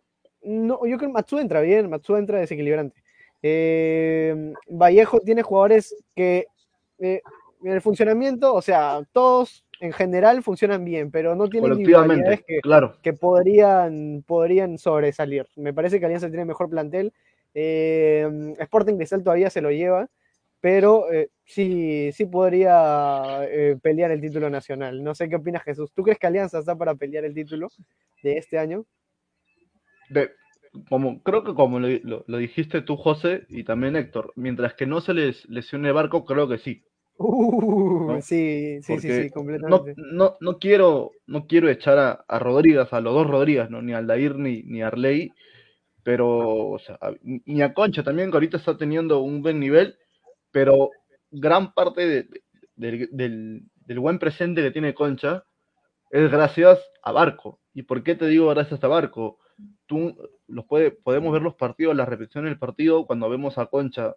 no, yo creo que Matsu entra bien, Matsu entra desequilibrante. Eh, Vallejo tiene jugadores que eh, en el funcionamiento, o sea, todos en general funcionan bien, pero no tienen individualidades que, claro. que podrían, podrían sobresalir. Me parece que Alianza tiene mejor plantel. Eh, Sporting Cristal todavía se lo lleva, pero eh, sí, sí podría eh, pelear el título nacional. No sé qué opinas, Jesús. ¿Tú crees que Alianza está para pelear el título de este año? De, como, creo que como lo, lo, dijiste tú, José, y también Héctor, mientras que no se les lesione el barco, creo que sí. Uh, ¿no? Sí, sí, sí, sí, completamente. No, no, no, quiero, no quiero echar a, a Rodríguez, a los dos Rodríguez, ¿no? ni a Aldair ni, ni a Arley, pero, o sea, ni a Concha también, que ahorita está teniendo un buen nivel, pero gran parte de, de, del, del, buen presente que tiene Concha es gracias a Barco. ¿Y por qué te digo gracias a Barco? Tú los puede, podemos ver los partidos, las repeticiones del partido, cuando vemos a Concha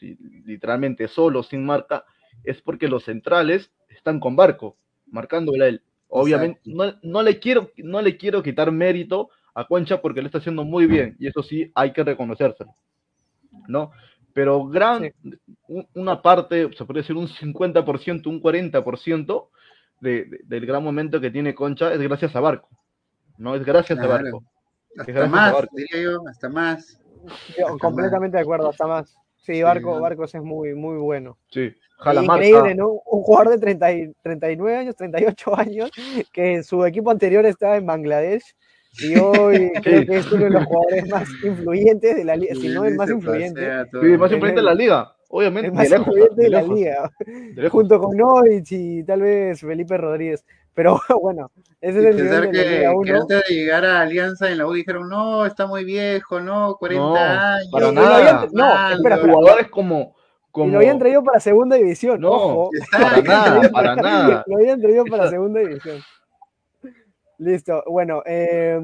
literalmente solo, sin marca, es porque los centrales están con Barco, marcándole a él. Obviamente, no, no, le quiero, no le quiero quitar mérito a Concha porque lo está haciendo muy bien, y eso sí hay que reconocérselo. ¿No? Pero gran, sí. una parte, se puede decir un 50%, un 40% de, de, del gran momento que tiene Concha es gracias a Barco. No es gracias claro. a Barco. Hasta gracias más, a Barco. diría yo, hasta más. Yo, hasta completamente más. de acuerdo, hasta más. Sí, Barco, sí, Barcos es muy, muy bueno. Sí, Jala Increíble, ¿no? Un jugador de 30 y, 39 años, 38 años, que su equipo anterior estaba en Bangladesh y hoy creo que es uno de los jugadores más influyentes de la liga, si no el más influyente. Sí, el más influyente de la liga, obviamente. El más de lejos, influyente de, de la lejos. liga, junto con Novich y tal vez Felipe Rodríguez. Pero bueno, ese es el nivel que, de la Liga 1. que antes de llegar a Alianza en la U dijeron, no, está muy viejo, no, 40 no, años. Para nada. No, espera, jugadores como, como... Y lo habían traído para segunda división, no, ojo. Para nada, para nada. Lo habían traído para segunda división. Listo, bueno, eh,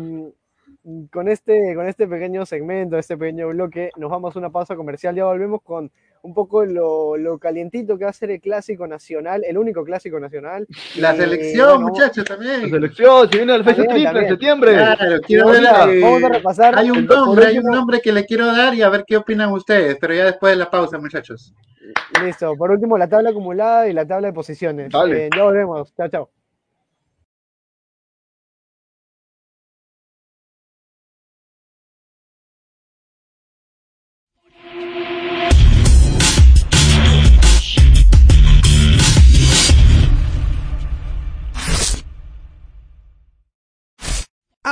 con, este, con este pequeño segmento, este pequeño bloque, nos vamos a una pausa comercial, ya volvemos con un poco lo, lo calientito que va a ser el clásico nacional, el único clásico nacional. La selección, bueno, muchachos, también. La selección, si viene la fecha triple también. en septiembre. Claro, quiero ver, eh, vamos a repasar hay un el- nombre, hay un nombre que le quiero dar y a ver qué opinan ustedes, pero ya después de la pausa, muchachos. Listo, por último la tabla acumulada y la tabla de posiciones. Dale. Eh, ya volvemos, chao, chao.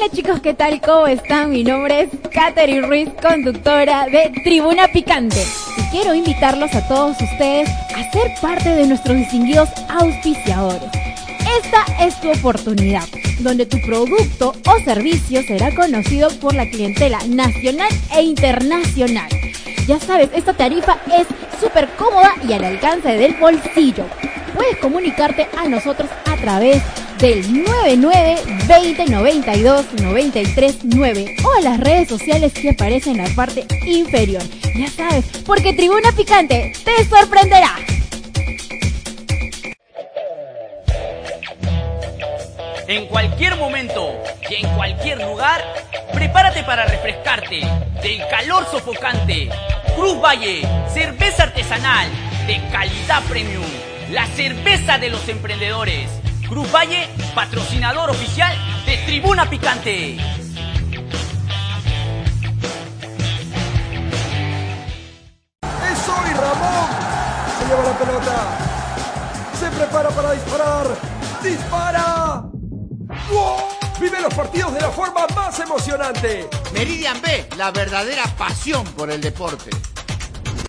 Hola chicos, ¿qué tal? ¿Cómo están? Mi nombre es Katherine Ruiz, conductora de Tribuna Picante. Y quiero invitarlos a todos ustedes a ser parte de nuestros distinguidos auspiciadores. Esta es tu oportunidad, donde tu producto o servicio será conocido por la clientela nacional e internacional. Ya sabes, esta tarifa es súper cómoda y al alcance del bolsillo puedes comunicarte a nosotros a través del 99 20 92 93 9 o a las redes sociales que aparecen en la parte inferior. Ya sabes, porque Tribuna Picante te sorprenderá. En cualquier momento y en cualquier lugar, prepárate para refrescarte del calor sofocante. Cruz Valle, cerveza artesanal de calidad premium la cerveza de los emprendedores. Cruz Valle, patrocinador oficial de Tribuna Picante. ¡Es hoy Ramón! Se lleva la pelota. Se prepara para disparar. ¡Dispara! ¡Gol! Vive los partidos de la forma más emocionante. Meridian B, la verdadera pasión por el deporte.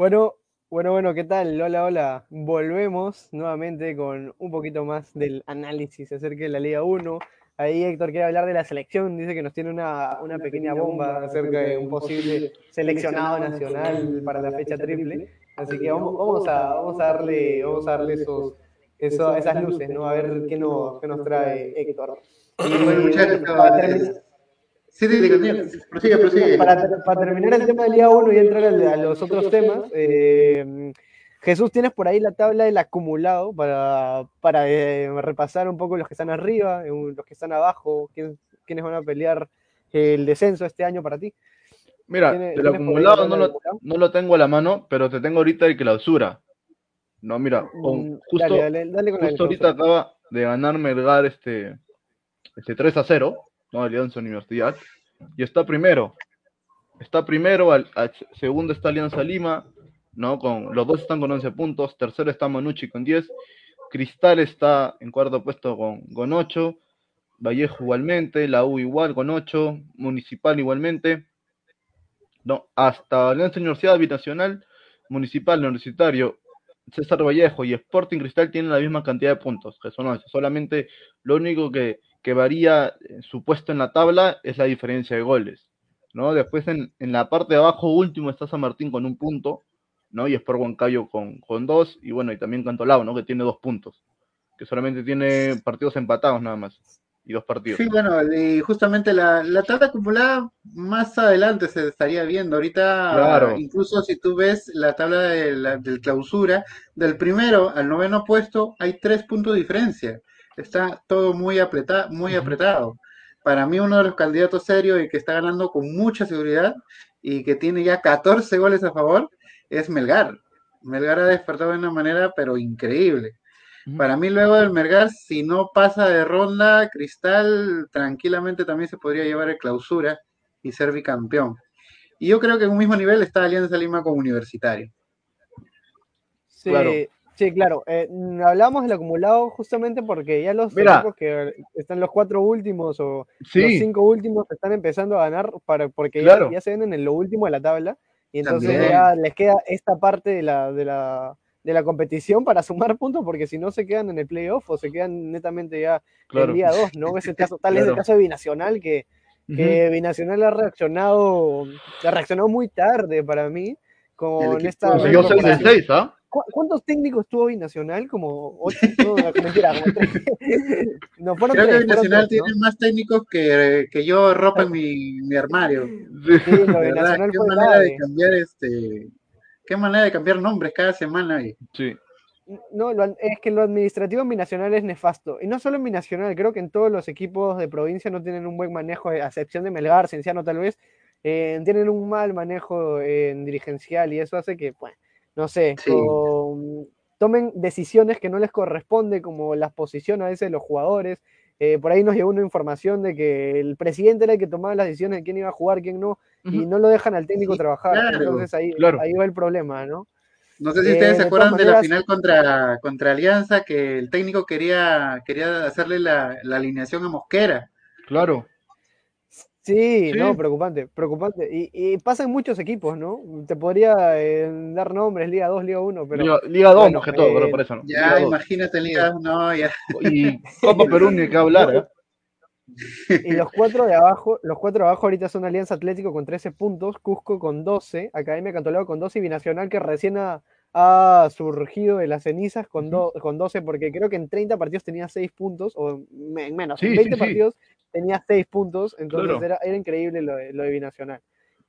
Bueno, bueno, bueno, ¿qué tal? Hola, hola. Volvemos nuevamente con un poquito más del análisis acerca de la Liga 1. Ahí Héctor quiere hablar de la selección, dice que nos tiene una, una pequeña bomba acerca de un posible seleccionado nacional para la fecha triple. Así que vamos, vamos, a, vamos a darle, vamos a darle esos, eso- esas luces, ¿no? A ver qué nos, qué nos trae Héctor. Y, Bueno, muchachos, para terminar- Sí, sí, Daniel, prosigue, prosigue. para, ter- para terminar el tema de Liga 1 y entrar a los otros temas, eh, Jesús, ¿tienes por ahí la tabla del acumulado para, para eh, repasar un poco los que están arriba, eh, los que están abajo, quién- quiénes van a pelear el descenso este año para ti? Mira, ¿Tiene- el acumulado la no lo, del acumulado? no lo tengo a la mano, pero te tengo ahorita el clausura. No, mira, con- Mm, justo, dale, dale, dale con el justo ahorita acaba de ganar Melgar este, este 3 a 0, ¿no? Alianza Universidad, y está primero. Está primero, al, segundo está Alianza Lima, ¿no? Con, los dos están con 11 puntos, tercero está Manucci con 10, Cristal está en cuarto puesto con, con 8, Vallejo igualmente, la U igual con 8, Municipal igualmente, no, hasta Alianza Universidad Binacional, Municipal, Universitario, César Vallejo y Sporting Cristal tienen la misma cantidad de puntos, que son 11. Solamente lo único que, que varía eh, su puesto en la tabla es la diferencia de goles. ¿no? Después en, en la parte de abajo último está San Martín con un punto, ¿no? Y Sport Huancayo con, con dos, y bueno, y también Cantolao, ¿no? Que tiene dos puntos, que solamente tiene partidos empatados nada más, y dos partidos. Sí, bueno, y justamente la, la tabla acumulada más adelante se estaría viendo. Ahorita, Claro. incluso si tú ves la tabla de la, del clausura, del primero al noveno puesto, hay tres puntos de diferencia. Está todo muy apretado, muy apretado. Para mí, uno de los candidatos serios y que está ganando con mucha seguridad y que tiene ya 14 goles a favor es Melgar. Melgar ha despertado de una manera, pero increíble. Para mí, luego del Melgar, si no pasa de ronda, Cristal tranquilamente también se podría llevar el clausura y ser bicampeón. Y yo creo que en un mismo nivel está Alianza Lima con Universitario. Sí, Claro. Sí, claro. Eh, mm, hablamos del acumulado justamente porque ya los Mira. equipos que están los cuatro últimos o los cinco últimos están empezando a ganar para, porque Claro. ya, ya se ven en lo último de la tabla y entonces También. ya les queda esta parte de la, de la, de la competición para sumar puntos porque si no se quedan en el playoff o se quedan netamente ya Claro. en día 2, ¿no? Es el caso, tal es el Claro. caso de Binacional que, que Binacional ha reaccionado, ha reaccionado muy tarde para mí con esta Consiguió 6 de incorporación. 6, ¿ah? ¿Cu- ¿Cuántos técnicos tuvo Binacional? Como ocho, no, mentira, como tres. No, fueron Creo que tres, Binacional ¿no? tiene más técnicos que, que yo ropa en mi, mi armario. Sí, verdad, Binacional qué fue manera de cambiar este, qué manera de cambiar nombres cada semana. y- Sí. No, lo es que lo administrativo en Binacional es nefasto. Y no solo en Binacional, creo que en todos los equipos de provincia no tienen un buen manejo, a excepción de Melgar, Cienciano tal vez, eh, tienen un mal manejo en dirigencial y eso hace que, bueno, no sé, Sí. tomen decisiones que no les corresponde, como las posiciones a veces de los jugadores. Eh, por ahí nos llegó una información de que el presidente era el que tomaba las decisiones de quién iba a jugar, quién no, y no lo dejan al técnico Sí, trabajar. claro, Entonces ahí, claro. ahí va el problema, ¿no? No sé si Eh, ustedes se de acuerdan de la final contra, contra Alianza, que el técnico quería, quería hacerle la, la alineación a Mosquera. Claro. Sí, Sí. no, preocupante, preocupante. Y, y pasa en muchos equipos, ¿no? Te podría eh, dar nombres, Liga 2, Liga 1, pero... Liga, Liga 2 bueno, más que todo, eh, pero por eso, ¿no? Ya, Liga 2. imagínate, Liga, no, ya. Y Copa Perú ni que hablar, ¿eh? Y los cuatro de abajo, los cuatro de abajo ahorita son Alianza Atlético con 13 puntos, Cusco con 12, Academia Cantolao con 12 y Binacional que recién ha, ha surgido de las cenizas con, do- con 12 porque creo que en 30 partidos tenía 6 puntos o en menos, en Sí, 20 sí, sí. partidos tenía 6 puntos, entonces Claro. era, era increíble lo de, lo de Binacional.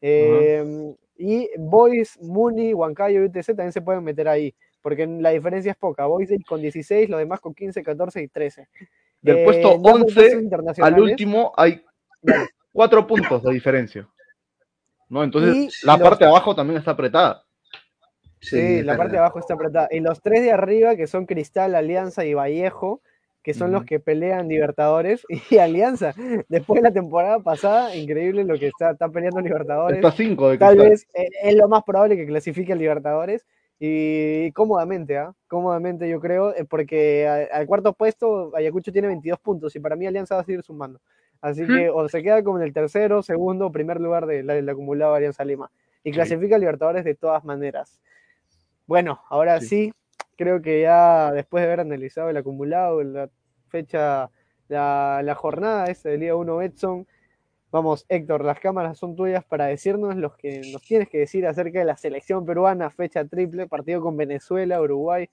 Eh, y Boys, Muni, Huancayo y UTC también se pueden meter ahí, porque la diferencia es poca. Boys con 16, los demás con 15, 14 y 13. Del Eh, puesto ya por puestos 11 al último hay cuatro puntos de diferencia. ¿No? Entonces, Y la los- parte de abajo también está apretada. Sí, la parte de abajo está apretada. Y los tres de arriba, que son Cristal, Alianza y Vallejo, que son los que pelean Libertadores. Y Alianza, después de la temporada pasada, increíble lo que está, está peleando Libertadores. Está cinco de Tal vez eh, es lo más probable que clasifique a Libertadores. Y cómodamente, ¿ah? Cómodamente yo creo, eh, porque a- al cuarto puesto Ayacucho tiene 22 puntos y para mí Alianza va a seguir sumando. Así que o se queda como en el tercero, segundo o primer lugar de la- del acumulado de Alianza Lima. Y clasifica a Libertadores de todas maneras. Bueno, ahora sí. Creo que ya después de haber analizado el acumulado, la fecha, la, jornada esa de Liga 1 Edson, vamos, Héctor, las cámaras son tuyas para decirnos los que nos tienes que decir acerca de la selección peruana, fecha triple, partido con Venezuela, Uruguay.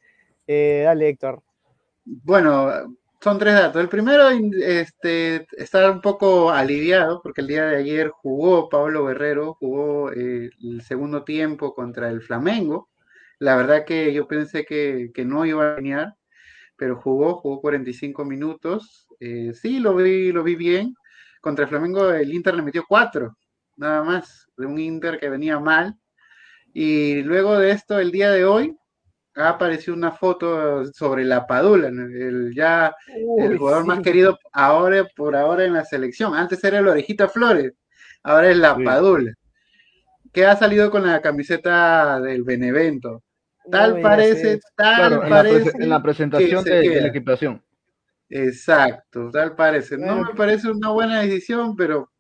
Eh, dale, Héctor. Bueno, son tres datos. El primero, este, estar un poco aliviado porque el día de ayer jugó Pablo Guerrero, jugó eh, el segundo tiempo contra el Flamengo. La verdad que yo pensé que, que no iba a alinear, pero jugó, jugó 45 minutos. Eh, sí, lo vi, lo vi bien. Contra el Flamengo el Inter le metió cuatro, nada más, de un Inter que venía mal. Y luego de esto, el día de hoy, ha aparecido una foto sobre la Padula, el ya el jugador más querido ahora por ahora en la selección. Antes era el Orejita Flores, ahora es la Sí. Padula, que ha salido con la camiseta del Benevento. Tal parece, tal Claro, en la, prese- parece en la presentación se de, la equipación. Exacto, tal parece. No me parece una buena decisión, pero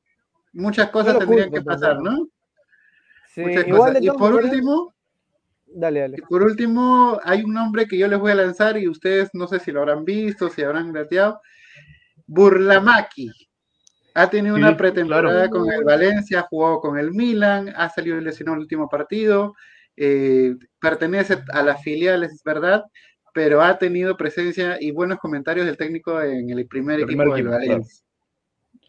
muchas cosas tendrían que pasar. ¿no? Sí, Muchas igual cosas. Y por último, Dale, dale. y por último, hay un nombre que yo les voy a lanzar y ustedes no sé si lo habrán visto, si habrán grateado. Burlamaki. Ha tenido Sí, una pretemporada claro. con el Valencia, ha jugado con el Milan, ha salido lesionado el último partido, eh, pertenece a las filiales, es verdad, pero ha tenido presencia y buenos comentarios del técnico en el primer El equipo primer del equipo, claro. Valencia.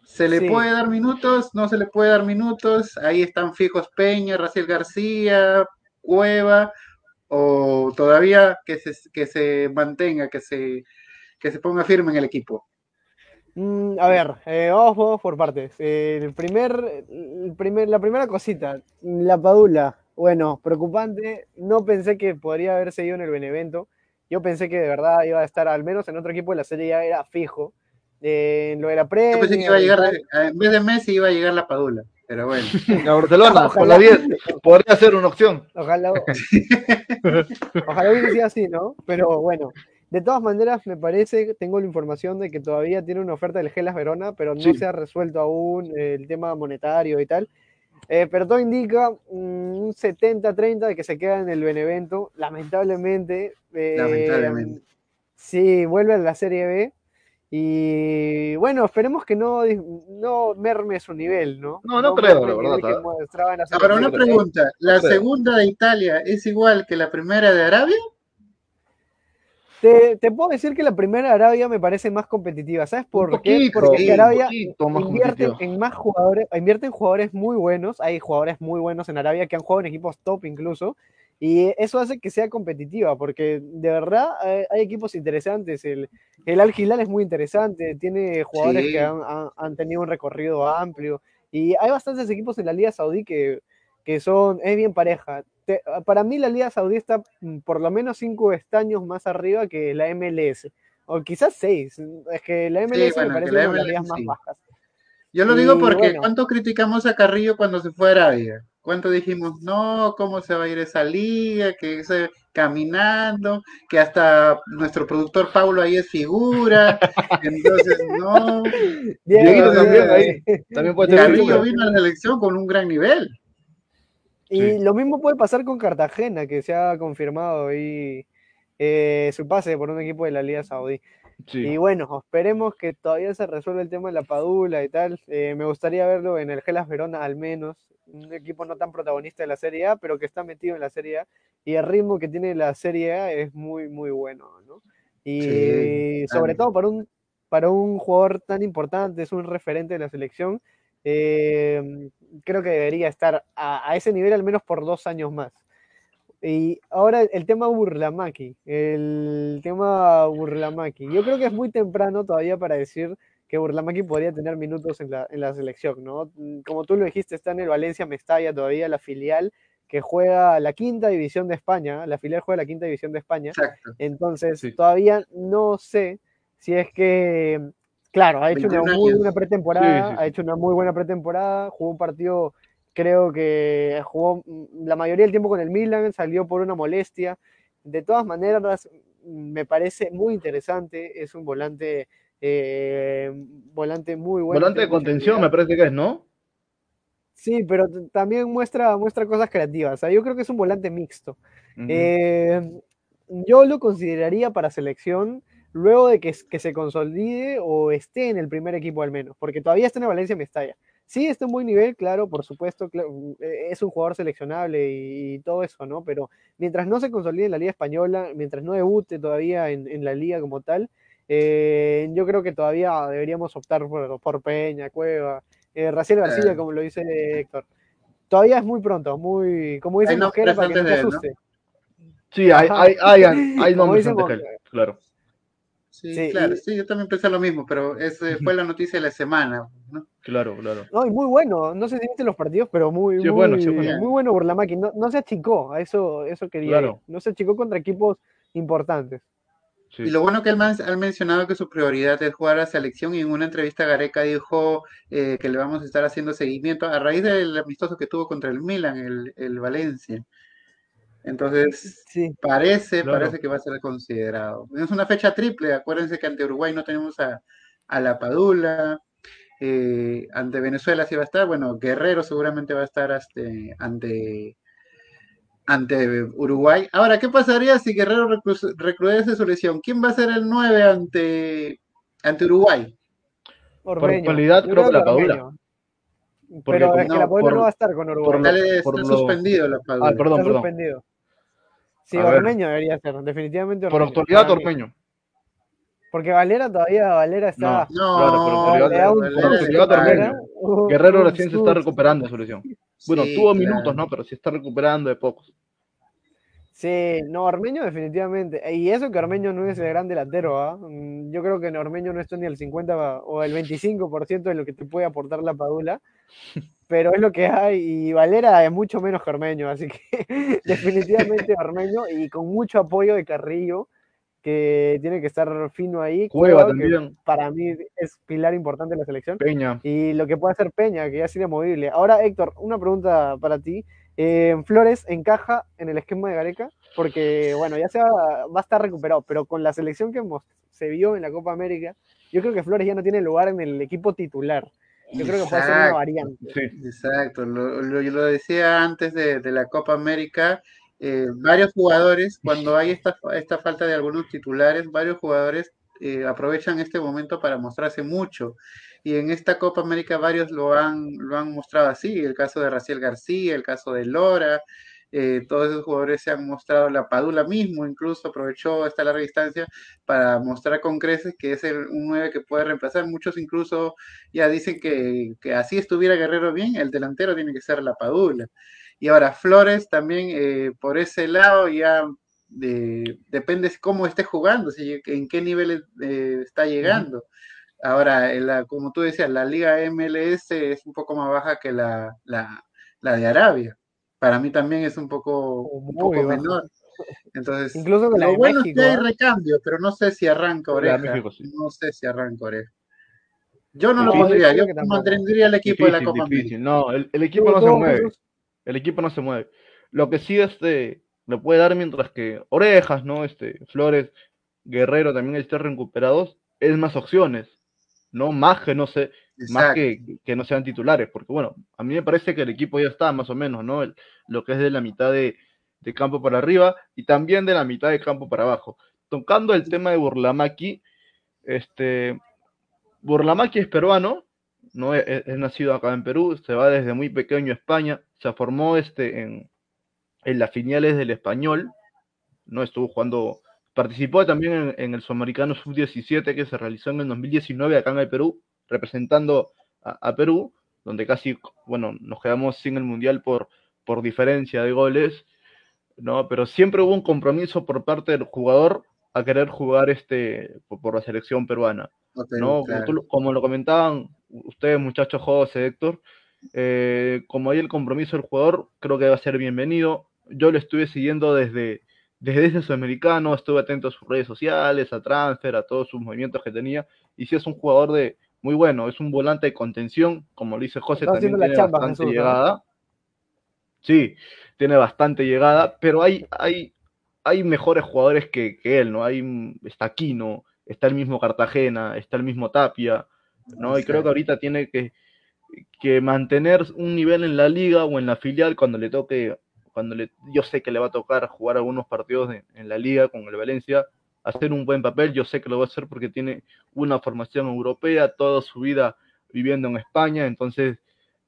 ¿Se le Sí. puede dar minutos? ¿No se le puede dar minutos? Ahí están fijos Peña, Raciel García, Cueva, o todavía que se, que se mantenga, que se, que se ponga firme en el equipo. Mm, a ver, eh, vamos, vamos por partes. Eh, el primer, el primer, la primera cosita, la Padula. Bueno, preocupante. No pensé que podría haber seguido en el Benevento. Yo pensé que de verdad iba a estar al menos en otro equipo de la serie ya era fijo. Eh, en lo de la Yo pensé que iba a llegar, de- en vez de Messi iba a llegar la Padula, pero bueno. A Barcelona, por Ojalá. la 10, podría ser una opción. Ojalá, ojalá hubiese sido así, ¿no? Pero bueno, de todas maneras me parece, tengo la información de que todavía tiene una oferta del Gelas Verona, pero no Sí. se ha resuelto aún eh, el tema monetario y tal. Eh, pero todo indica un 70-30 de que se queda en el Benevento, lamentablemente. eh, Lamentablemente. Sí, vuelve a la Serie B. Y bueno, esperemos que no, no merme su nivel, ¿no? No, no creo, la verdad, que ¿ah? la Ahora, una pregunta. ¿La segunda de Italia es igual que la primera de Arabia? Te, te puedo decir que la primera Arabia me parece más competitiva. ¿Sabes por qué? Porque sí, Arabia invierte en más jugadores, invierte en jugadores muy buenos. Hay jugadores muy buenos en Arabia que han jugado en equipos top incluso. Y eso hace que sea competitiva, porque de verdad eh, hay equipos interesantes. El, el Al Hilal es muy interesante, tiene jugadores Sí. que han, han- han tenido un recorrido amplio. Y hay bastantes equipos en la Liga Saudí que, que son, es bien pareja. Te- para mí la Liga Saudí está mm, por lo menos cinco estaños más arriba que la MLS. O quizás seis. Es que la MLS bueno, me parece la una de las más sí. bajas. Yo lo Y digo porque bueno. ¿cuánto criticamos a Carrillo cuando se fue a Arabia? ¿Cuánto dijimos, no, cómo se va a ir esa liga? Que, ese- caminando, que hasta nuestro productor Paulo ahí es figura, entonces no. También. También puede Carrillo vino a la elección con un gran nivel. Y lo mismo puede pasar con Cartagena, que se ha confirmado ahí eh, su pase por un equipo de la Liga Saudí. Sí. Y bueno, esperemos que todavía se resuelva el tema de la Padula y tal. Eh, me gustaría verlo en el Gelas Verona al menos, un equipo no tan protagonista de la Serie A, pero que está metido en la Serie A. Y el ritmo que tiene la Serie A es muy, muy bueno, ¿no? Y Sí, sobre todo para un, para un jugador tan importante, es un referente de la selección, eh, creo que debería estar a, a ese nivel al menos por dos años más. Y ahora el tema Burlamaki, el tema Burlamaki. Yo creo que es muy temprano todavía para decir que Burlamaki podría tener minutos en la, en la selección, ¿no? Como tú lo dijiste, está en el Valencia Mestalla todavía, la filial que juega la quinta división de España, la filial juega la quinta división de España. Exacto. Entonces, todavía no sé si es que, claro, ha hecho una 21 muy buena pretemporada, Sí, sí, ha hecho una muy buena pretemporada, jugó un partido, creo que jugó mm, la mayoría del tiempo con el Milan, salió por una molestia. De todas maneras, me parece muy interesante, es un volante, eh, volante muy bueno. Volante de contención, me parece que es, ¿no? Sí, pero también muestra, muestra cosas creativas. O sea, yo creo que es un volante mixto. Eh, yo lo consideraría para selección luego de que, se consolide o esté en el primer equipo al menos, porque todavía está en Valencia Mestalla. Sí, está en buen nivel, claro, por supuesto, cla- eh, es un jugador seleccionable y, y todo eso, ¿no? Pero mientras no se consolide en la Liga Española, mientras no debute todavía en, en la Liga como tal, eh, yo creo que todavía deberíamos optar por, por Peña, Cueva, eh, Raciel García, Claro. como lo dice Héctor. Todavía es muy pronto, muy, como dice Mosquera, para que no te asuste. Sí, hay, hay, hay, hay nombres claro. Sí, Sí, claro, y- sí, yo también pensé lo mismo, pero ese fue la noticia de la semana, ¿no? Claro, claro. No, y muy bueno. No sé si viste los partidos, pero muy, Sí, muy, bueno, sí, es bueno. muy bueno Burlamaki. No, no se achicó, a eso, eso quería Claro. No se achicó contra equipos importantes. Sí. Y lo bueno que él man- ha mencionado que su prioridad es jugar a selección y en una entrevista Gareca dijo eh, que le vamos a estar haciendo seguimiento a raíz del amistoso que tuvo contra el Milan, el, el Valencia. Entonces, Sí. parece, Claro. parece que va a ser considerado. Es una fecha triple, acuérdense que ante Uruguay no tenemos a, a la Padula, eh, ante Venezuela sí va a estar, bueno, Guerrero seguramente va a estar este, ante, ante Uruguay. Ahora, ¿qué pasaría si Guerrero recru- recrudece su lesión? ¿Quién va a ser el 9 ante, ante Uruguay? Ormeño. cualidad, creo que la. Padula. Porque Pero como- es que no, la Padula por- no va a estar con Uruguay. por está por lo- suspendido la Padula. Ah, perdón, Está perdón. suspendido. Sí, A ver. Ormeño debería ser, definitivamente Por autoridad. Ormeño. Porque Valera todavía, Valera está... No, Claro, por autoridad, le da un Valera por toque, autoridad, Valera, Ormeño. un- Guerrero recién se está susto. recuperando de su lesión. Bueno, Sí, tuvo claro. minutos, ¿no? Pero se está recuperando de pocos. Sí, no, Ormeño definitivamente. Y eso que Ormeño no es el gran delantero, ¿ah? Mm, Yo creo que en Ormeño no está ni al 50 o el 25% de lo que te puede aportar la Padula, pero es lo que hay. Y Valera es mucho menos que Ormeño, así que definitivamente Ormeño y con mucho apoyo de Carrillo, que tiene que estar fino ahí. Cueva también. para mí es pilar importante de la selección. Peña. Y lo que puede hacer Peña, que ya es inamovible. Ahora, Héctor, una pregunta para ti. Eh, ¿Flores encaja en el esquema de Gareca? Porque, bueno, ya se va, va a estar recuperado, pero con la selección que se vio en la Copa América, yo creo que Flores ya no tiene lugar en el equipo titular. Yo creo que puede ser una Exacto. variante. Sí. Exacto, lo, lo- yo lo decía antes de, de la Copa América, eh, varios jugadores, cuando hay esta, esta falta de algunos titulares, varios jugadores eh, aprovechan este momento para mostrarse mucho. Y en esta Copa América varios lo han, lo han mostrado así, el caso de Raciel García, el caso de Lora, eh, todos esos jugadores se han mostrado, la Padula mismo incluso aprovechó esta larga distancia para mostrar con creces que es el, un 9 que puede reemplazar. Muchos incluso ya dicen que, que así estuviera Guerrero bien, el delantero tiene que ser la Padula. Y ahora Flores también eh, por ese lado ya de- depende cómo esté jugando, si, en qué nivel eh, está llegando. Ahora, la, como tú decías, la liga MLS es un poco más baja que la, la, la de Arabia. Para mí también es un poco, un Muy poco baja. menor. Entonces, Incluso la lo de bueno México, es que hay ¿ah? recambio, pero no sé si arranca oreja. México, sí. No sé si arranca oreja. Yo no lo pondría, Yo mantendría el equipo de la Copa. América. No, el, el equipo ¿Tú- no se mueve. El equipo no se mueve. Lo que sí, este, le puede dar mientras que Orejas, ¿no? Este, Flores, Guerrero también estén recuperados, es más opciones, ¿no? Más que no sé, más que, que, no sean titulares, porque bueno, a mí me parece que el equipo ya está más o menos, ¿no? El, lo que es de la mitad de, de, campo para arriba y también de la mitad de campo para abajo. Tocando el tema de Burlamaki, este, Burlamaki es peruano, ¿no? Es, es, nacido acá en Perú, se va desde muy pequeño a España, se formó este, en, en las filiales del español, ¿no? Estuvo jugando, participó también en, en el Sudamericano Sub-17 que se realizó en el 2019 acá en el Perú, representando a, a, Perú, donde casi, bueno, nos quedamos sin el Mundial por, por diferencia de goles, ¿no? Pero siempre hubo un compromiso por parte del jugador a querer jugar este por, por la selección peruana, okay, ¿no? Claro. Como, tú, como, lo comentaban ustedes, muchachos, José, Héctor, eh, como hay el compromiso del jugador, creo que va a ser bienvenido. Yo lo estuve siguiendo desde, desde ese sudamericano, estuve atento a sus redes sociales, a transfer, a todos sus movimientos que tenía, y sí es un jugador de muy bueno, es un volante de contención, como lo dice José, también tiene chamba, bastante Jesús, llegada. ¿no? Sí, tiene bastante llegada, pero hay, hay, hay mejores jugadores que, que él, ¿no? Hay, está Aquino, está el mismo Cartagena, está el mismo Tapia, ¿no? Y creo que ahorita tiene que, que mantener un nivel en la liga o en la filial cuando le toque, cuando le, yo sé que le va a tocar jugar algunos partidos en la liga con el Valencia, hacer un buen papel, yo sé que lo va a hacer porque tiene una formación europea, toda su vida viviendo en España, entonces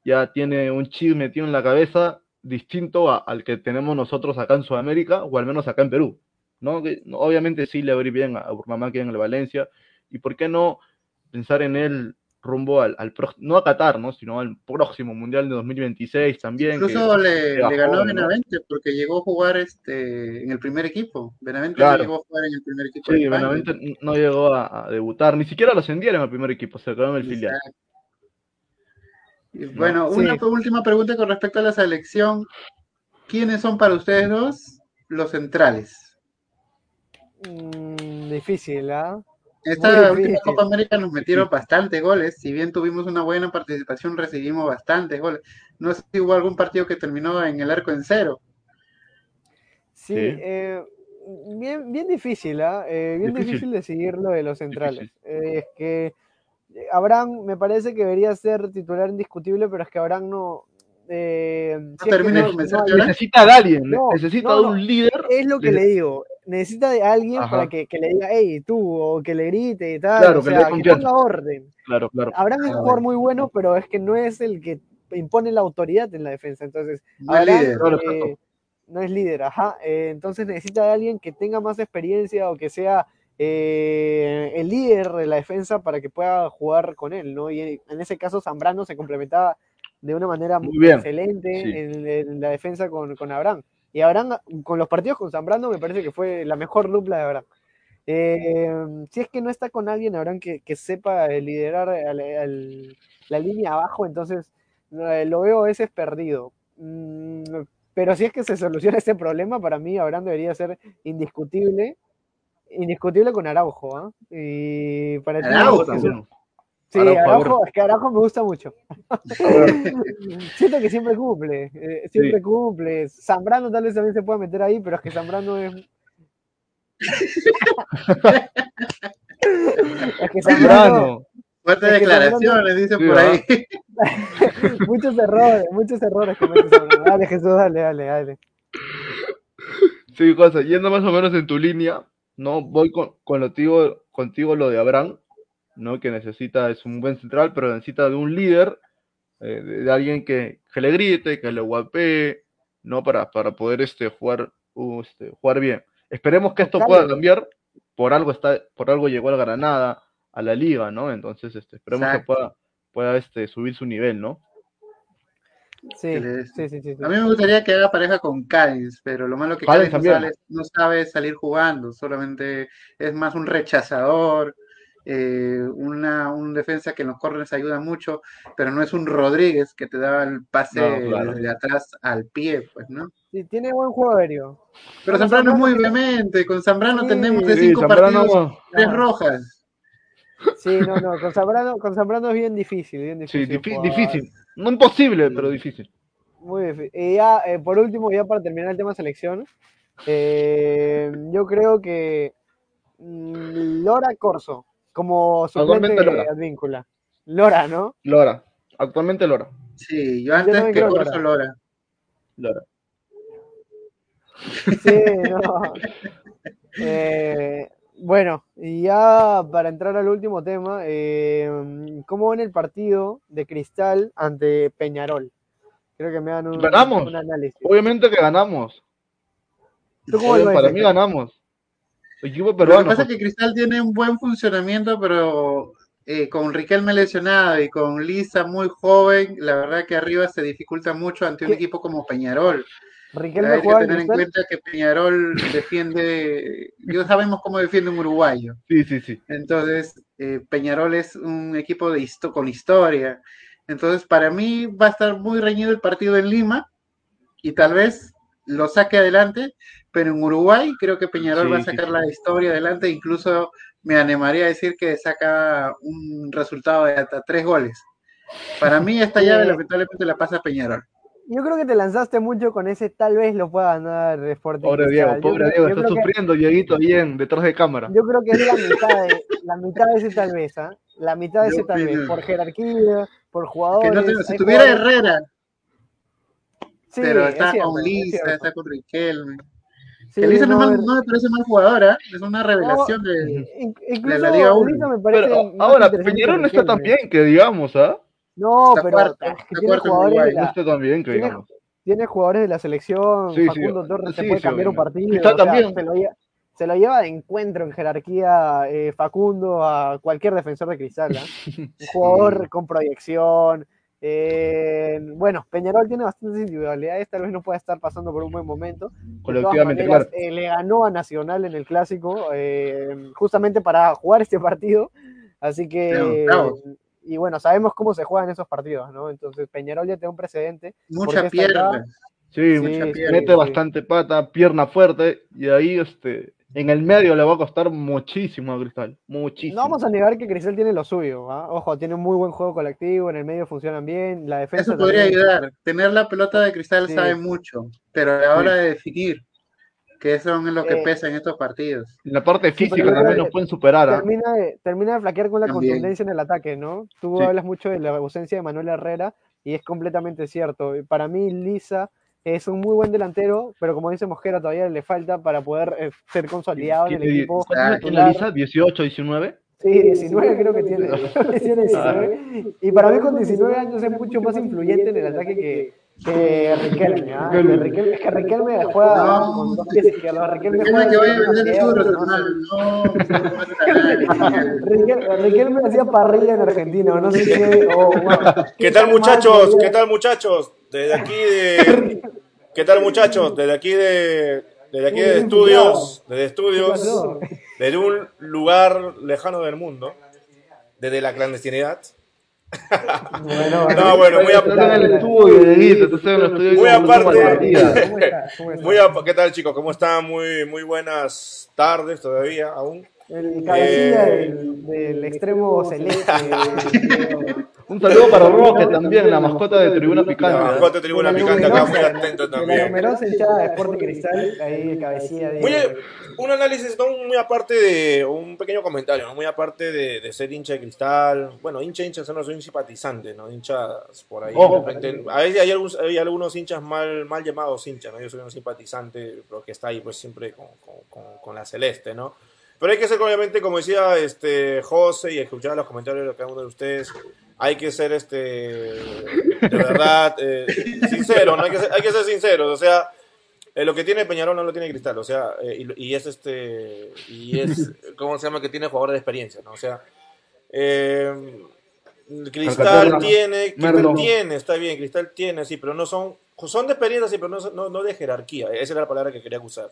ya tiene un chip metido en la cabeza distinto a, al que tenemos nosotros acá en Sudamérica o al menos acá en Perú, ¿no? Obviamente sí le a ir bien a Burmamaki en el Valencia y por qué no pensar en él rumbo al, al no a Qatar, ¿no? sino al próximo Mundial de 2026 también. Incluso que, le, que le, ganó a Benavente ¿no? porque llegó a jugar este en el primer equipo. Benavente claro. no llegó a jugar en el primer equipo. Sí, Benavente no llegó a, a, debutar, ni siquiera lo ascendieron en el primer equipo, se quedó en el filial. Y bueno, no, una sí. última pregunta con respecto a la selección. ¿Quiénes son para ustedes dos los centrales? Mm, difícil, ¿ah? ¿eh? Esta última Copa América nos metieron bastantes goles. Si bien tuvimos una buena participación, recibimos bastantes goles. No sé si hubo algún partido que terminó en el arco en cero. Sí, sí. Eh, bien, bien difícil, ¿ah? ¿eh? bien difícil. difícil. de seguir lo de los centrales. Eh, es que Abraham me parece que debería ser titular indiscutible, pero es que Abraham no. Eh, no si termina es que no, no, necesita de alguien, no, necesita de un líder. Es lo que le digo necesita de alguien Ajá. para que, que, le diga, hey, tú, o que le grite y tal, claro, o sea, que, que ponga orden. Claro, claro. Es un jugador muy bueno, pero es que no es el que impone la autoridad en la defensa, entonces, no Abraham, es líder, eh, no es líder, ajá, eh, entonces necesita de alguien que tenga más experiencia o que sea eh, el líder de la defensa para que pueda jugar con él, ¿no? Y en ese caso Zambrano se complementaba de una manera muy, excelente sí. en, en, la defensa con, con Abraham. Y Abraham, con los partidos con Zambrano, me parece que fue la mejor dupla de Abraham. Eh, si es que no está con alguien, Abraham, que, que sepa liderar al, al, la línea abajo, entonces eh, lo veo a veces perdido. Mm, pero si es que se soluciona este problema, para mí Abraham debería ser indiscutible. Indiscutible con Araujo, ¿eh? Y para Araujo también. Sí, Araujo, Araujo, es que Araujo me gusta mucho. Siento que siempre cumple, eh, siempre sí. cumple. Zambrano tal vez también se pueda meter ahí, pero es que Zambrano es... es que Zambrano... Fuertes declaraciones, dice por ahí. muchos errores, muchos errores Zambrano. Dale, Jesús, dale, dale, dale. Sí, cosa, yendo más o menos en tu línea, no voy con, con lo tío, contigo lo de Abraham ¿no? Que necesita, es un buen central, pero necesita de un líder, eh, de, de, alguien que, que, le grite, que le guapee, ¿no? Para, para poder este, jugar, uh, este, jugar bien. Esperemos que esto pueda cambiar, por algo está, por algo llegó al Granada, a la liga, ¿no? Entonces, este, esperemos Exacto. que pueda, pueda este, subir su nivel, ¿no? Sí, sí, sí, sí, A mí me gustaría que haga pareja con Cádiz, pero lo malo que Cádiz, Cádiz no, sale, no, sabe salir jugando, solamente es más un rechazador, eh, una, un defensa que en los corners ayuda mucho, pero no es un Rodríguez que te da el pase no, claro. de atrás al pie, pues, ¿no? Sí, tiene buen juego aéreo. Pero Zambrano, es muy vehemente, con Zambrano sí, tenemos de cinco sí, partidos, tres rojas. Sí, no, no, con Zambrano, con Zambrano es bien difícil, bien difícil. Sí, difí difícil, no imposible, pero difícil. Muy difícil. Y ya, eh, por último, ya para terminar el tema selección, Eh, yo creo que mm, Lora Corso, como suplente Actualmente Lora. de Advíncula. Lora, ¿no? Lora. Actualmente Lora. Sí, yo antes que Corso Lora. Lora. Sí, no. Eh, bueno, y ya para entrar al último tema, eh, ¿cómo ven el partido de Cristal ante Peñarol? Creo que me dan un, Ganamos. un análisis. Obviamente que ganamos. ¿Tú cómo ves, para mí ganamos. Equipo Lo que pasa es que Cristal tiene un buen funcionamiento, pero eh, con Riquelme lesionado y con Lisa muy joven, la verdad que arriba se dificulta mucho ante un ¿Qué? equipo como Peñarol. Riquelme Hay que tener en cuenta que Peñarol defiende, ya sabemos cómo defiende un uruguayo. Sí, sí, sí. Entonces, eh, Peñarol es un equipo de histo- con historia. Entonces, para mí va a estar muy reñido el partido en Lima y tal vez lo saque adelante, pero en Uruguay creo que Peñarol Sí, va a sacar sí. la historia adelante. Incluso me animaría a decir que saca un resultado de hasta tres goles. Para mí, esta llave Eh, lamentablemente la pasa Peñarol. Yo creo que te lanzaste mucho con ese, tal vez lo pueda ganar Sporting Pobre Cristal. Diego, pobre creo- Diego, está creo que- sufriendo Dieguito bien detrás de cámara. Yo creo que es la mitad de, la mitad de ese tal vez, ¿ah? La mitad de Yo ese tal vez, por jerarquía, por jugadores. Que no te- si tuviera jugadores- Herrera, Sí, pero es está cierto, con Lisa, está con Riquelme. Sí, que Lisa no, me parece mal jugadora, es una revelación de, in- de incluso la Liga 1. Lisa me parece Pero más ahora, Peñarol no está tan bien que digamos, ¿ah? No, Está pero cuarto, es que está tiene jugadores de. No la, está tan bien que tiene, digamos. tiene jugadores de la selección, Sí, sí, Facundo Torres te sí, puede sí, cambiar un partido, sea, también. se lo, lleva, se lo lleva de encuentro en jerarquía eh, Facundo a cualquier defensor de Cristal, ¿ah? Un jugador con proyección. Eh, bueno, Peñarol tiene bastantes individualidades, tal vez no pueda estar pasando por un buen momento. Colectivamente, maneras, claro. eh, le ganó a Nacional en el clásico, eh, justamente para jugar este partido. Así que, Claro, y bueno, sabemos cómo se juegan esos partidos, ¿no? Entonces, Peñarol ya tiene un precedente. Mucha acá- pierna. Sí, Sí, mucha sí, pierna. mete sí. bastante pata, pierna fuerte, y ahí este, en el medio le va a costar muchísimo a Cristal. Muchísimo. No vamos a negar que Cristal tiene lo suyo, ¿ah? Ojo, tiene un muy buen juego colectivo, en el medio funcionan bien, la defensa Eso podría también. ayudar. Tener la pelota de cristal Sí. sabe mucho, pero a la hora de definir, que eso es lo que Eh, pesa en estos partidos. En la parte Sí, física creo también nos pueden superar, ¿ah? Termina de, termina de flaquear con la También. contundencia en el ataque, ¿no? Tú Sí. hablas mucho de la ausencia de Manuel Herrera y es completamente cierto. Para mí, Lisa es un muy buen delantero, pero como dice Mosquera, todavía le falta para poder eh, ser consolidado en el ¿Tiene, equipo. ¿cuántos años tiene titular. Lisa? ¿18, 19? Sí, 19 creo que tiene. Tiene 19. Y para mí con 19 años es mucho más influyente en el ataque que, que Riquelme. ¿ah? Que Riquelme- Es que Riquelme juega No. con dos pies izquierdos. Riquelme juega que vaya a vender ¿no? Riquelme, Riquelme hacía parrilla en Argentina, no sé qué. o, bueno, ¿Qué tal muchachos? ¿Qué tal muchachos? Desde aquí de... ¿Qué tal muchachos? Desde aquí de... Desde aquí de estudios, desde estudios, desde un lugar lejano del mundo, desde la clandestinidad. Bueno, No, bueno, muy, Estás en el a- estudio, Dieguito, estás en el estudio. muy aparte, muy a- ¿qué tal chicos? ¿Cómo están? Muy, muy buenas tardes todavía aún. El cabecilla Eh, del, del extremo celeste. Un saludo para Roque también, la mascota de Tribuna La Picante. ¿ah? mascota de tribuna la picante acá, muy atento De la también. numerosa hinchada de Sporting Cristal, ahí cabecilla de. Muy, un análisis no muy aparte de un pequeño comentario, ¿no? muy aparte de, de ser hincha de cristal. Bueno, hincha, hincha, no soy un simpatizante, ¿no? Hinchas por ahí. Ojo. de repente, a veces hay algunos, hay algunos hinchas mal, mal llamados hinchas, ¿no? Yo soy un simpatizante, pero que está ahí pues siempre con, con, con- con la celeste, ¿no? Pero hay que ser, obviamente, como decía este José y escuchar los comentarios de cada uno de ustedes, hay que ser este de verdad eh, sincero, ¿no? Hay que ser, hay que ser sinceros, o sea, eh, lo que tiene Peñarol no lo tiene Cristal, o sea, eh, y, y es este y es ¿cómo se llama? que tiene jugadores de experiencia, ¿no? O sea, eh, Cristal tiene, Cristal tiene, está bien, Cristal tiene, sí, pero no son son de experiencia, sí, pero no, no, no de jerarquía, esa era la palabra que quería usar.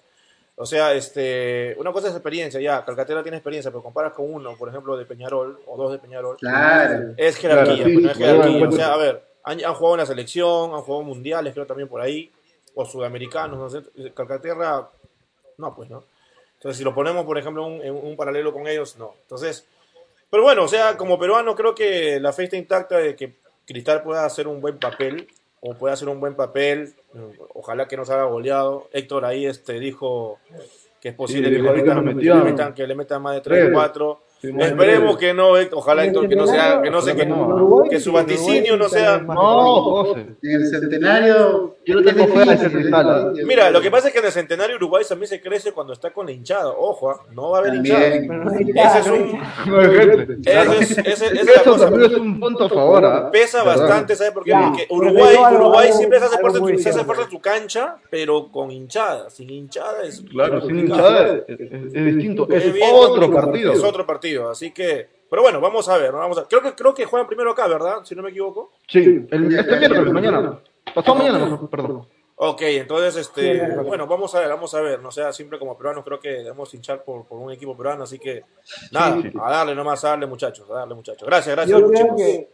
O sea, este, una cosa es experiencia, ya, Calcaterra tiene experiencia, pero comparas con uno, por ejemplo, de Peñarol, o dos de Peñarol, Claro. es jerarquía, Claro, sí, pues, no es jerarquía. O sea, a ver, han, han jugado en la selección, han jugado mundiales, creo también por ahí, o sudamericanos, no sé. Calcaterra, no, pues no. Entonces, si lo ponemos, por ejemplo, un- en un paralelo con ellos, no. Entonces, pero bueno, o sea, como peruano, creo que la fe está intacta de que Cristal pueda hacer un buen papel. O puede hacer un buen papel. Ojalá que no se haga goleado. Héctor ahí este, dijo que es posible Sí, que, le metan, que, le metan, que le metan más de 3 Tres. 4. Esperemos que no, Héctor. Ojalá Héctor que no sea, que no sé, que, que su vaticinio no sea. No, José. En el centenario. Yo no tengo fe ese cristal. Mira, lo que pasa es que en el centenario Uruguay también se crece cuando está con la hinchada. Ojo, ah, no va a haber hinchada. Ese es un. Ese es, ese- esa es la Eso cosa. también es un punto a favor. ¿ah? Pesa bastante, ¿sabes por qué? Ya, Porque Uruguay, Uruguay siempre se hace, fuerza, se hace fuerza tu cancha, pero con hinchada. Sin hinchada es. Claro, sin hinchada es, es- es distinto. Es otro partido. Es otro partido, así que. Pero bueno, vamos a ver, vamos a Creo que creo que juegan primero acá, ¿verdad? Si no me equivoco. Sí, el, este miércoles, mañana. Pasado mañana, perdón. Ok, entonces, Sí, este, bueno, vamos a ver, vamos a ver, no sea, siempre como peruanos creo que debemos hinchar por, por un equipo peruano, así que nada, Sí, sí. a darle nomás, a darle muchachos, a darle muchachos. Gracias, gracias. Yo creo muchachos. que,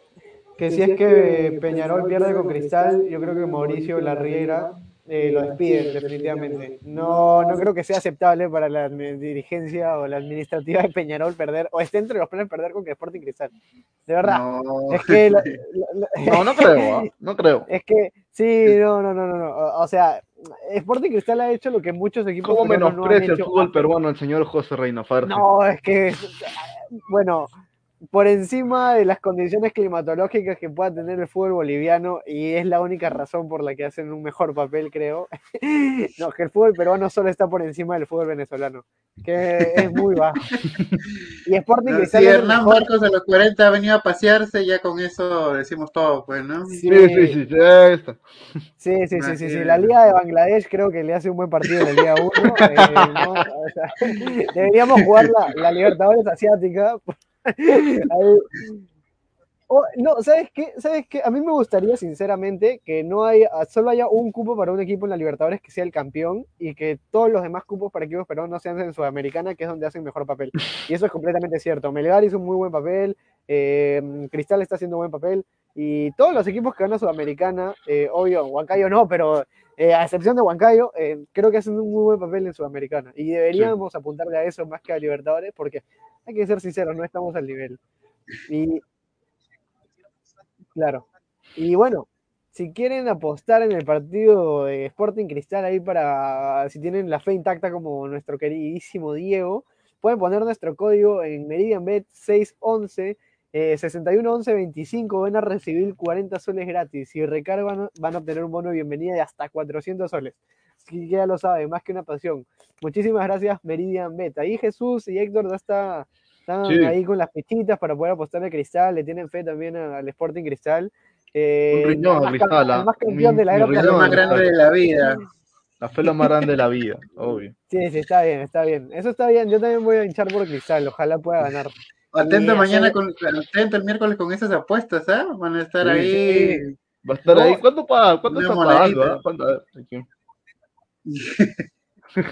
que si es que Peñarol pierde con Cristal, yo creo que Mauricio Larriera eh, lo despide definitivamente. No, no creo que sea aceptable para la dirigencia o la administrativa de Peñarol perder, o esté entre los planes perder con Sporting Cristal. De verdad. No. Es que la- la- la- No, no creo, ¿ah? No creo. Es que, sí, no, no, no, no, no. O, o sea, Sporting Cristal ha hecho lo que muchos equipos ¿Cómo peruanos no han menosprecia el hecho. fútbol peruano el señor José Reina Farge? No, es que, bueno, por encima de las condiciones climatológicas que pueda tener el fútbol boliviano, y es la única razón por la que hacen un mejor papel, creo, no, que el fútbol peruano solo está por encima del fútbol venezolano, que es muy bajo. Y Sporting No, Cristal si Hernán mejor- Marcos a los 40 ha venido a pasearse, ya con eso decimos todo, pues, ¿no? Sí. Sí, sí, sí, está. Sí, sí, sí, sí, sí. La Liga de Bangladesh creo que le hace un buen partido en la Liga 1. eh, ¿no? O sea, deberíamos jugar la, la Libertadores Asiática. Oh, no, ¿sabes qué? ¿Sabes qué? A mí me gustaría, sinceramente, que no haya, solo haya un cupo para un equipo en la Libertadores que sea el campeón y que todos los demás cupos para equipos peruanos sean en Sudamericana, que es donde hacen mejor papel. Y eso es completamente cierto. Melgar hizo un muy buen papel, eh, Cristal está haciendo buen papel, y todos los equipos que van a Sudamericana, eh, obvio, Huancayo no, pero eh, a excepción de Huancayo, eh, creo que hacen un muy buen papel en Sudamericana. Y deberíamos apuntarle a eso más que a Libertadores, porque hay que ser sinceros, no estamos al nivel. Y claro. Y bueno, si quieren apostar en el partido de Sporting Cristal ahí para, si tienen la fe intacta como nuestro queridísimo Diego, pueden poner nuestro código en MeridianBet 611 eh, 611125 van a recibir 40 soles gratis. Si recargan, van a obtener un bono de bienvenida de hasta 400 soles. Ya lo saben, más que una pasión. Muchísimas gracias, Meridian Bet. Ahí Jesús y Héctor ya está, están Sí. ahí con las fichitas para poder apostarle a Cristal. Le tienen fe también al Sporting Cristal. Eh, Un riñón, el más Cristal, cam- ah. el más campeón Mi- de la era más grande de la vida. La fe lo más grande de la vida, obvio. Sí, sí, está bien, está bien. Eso está bien. Yo también voy a hinchar por Cristal. Ojalá pueda ganar. Atento Y mañana, hacer- con, atento el miércoles con esas apuestas, ¿ah? Van a estar Sí, ahí. sí. Va a estar No. ahí. ¿Cuánto paga? ¿Cuánto Una está monedita. pagando? ah? ¿Cuánto? A ver, aquí.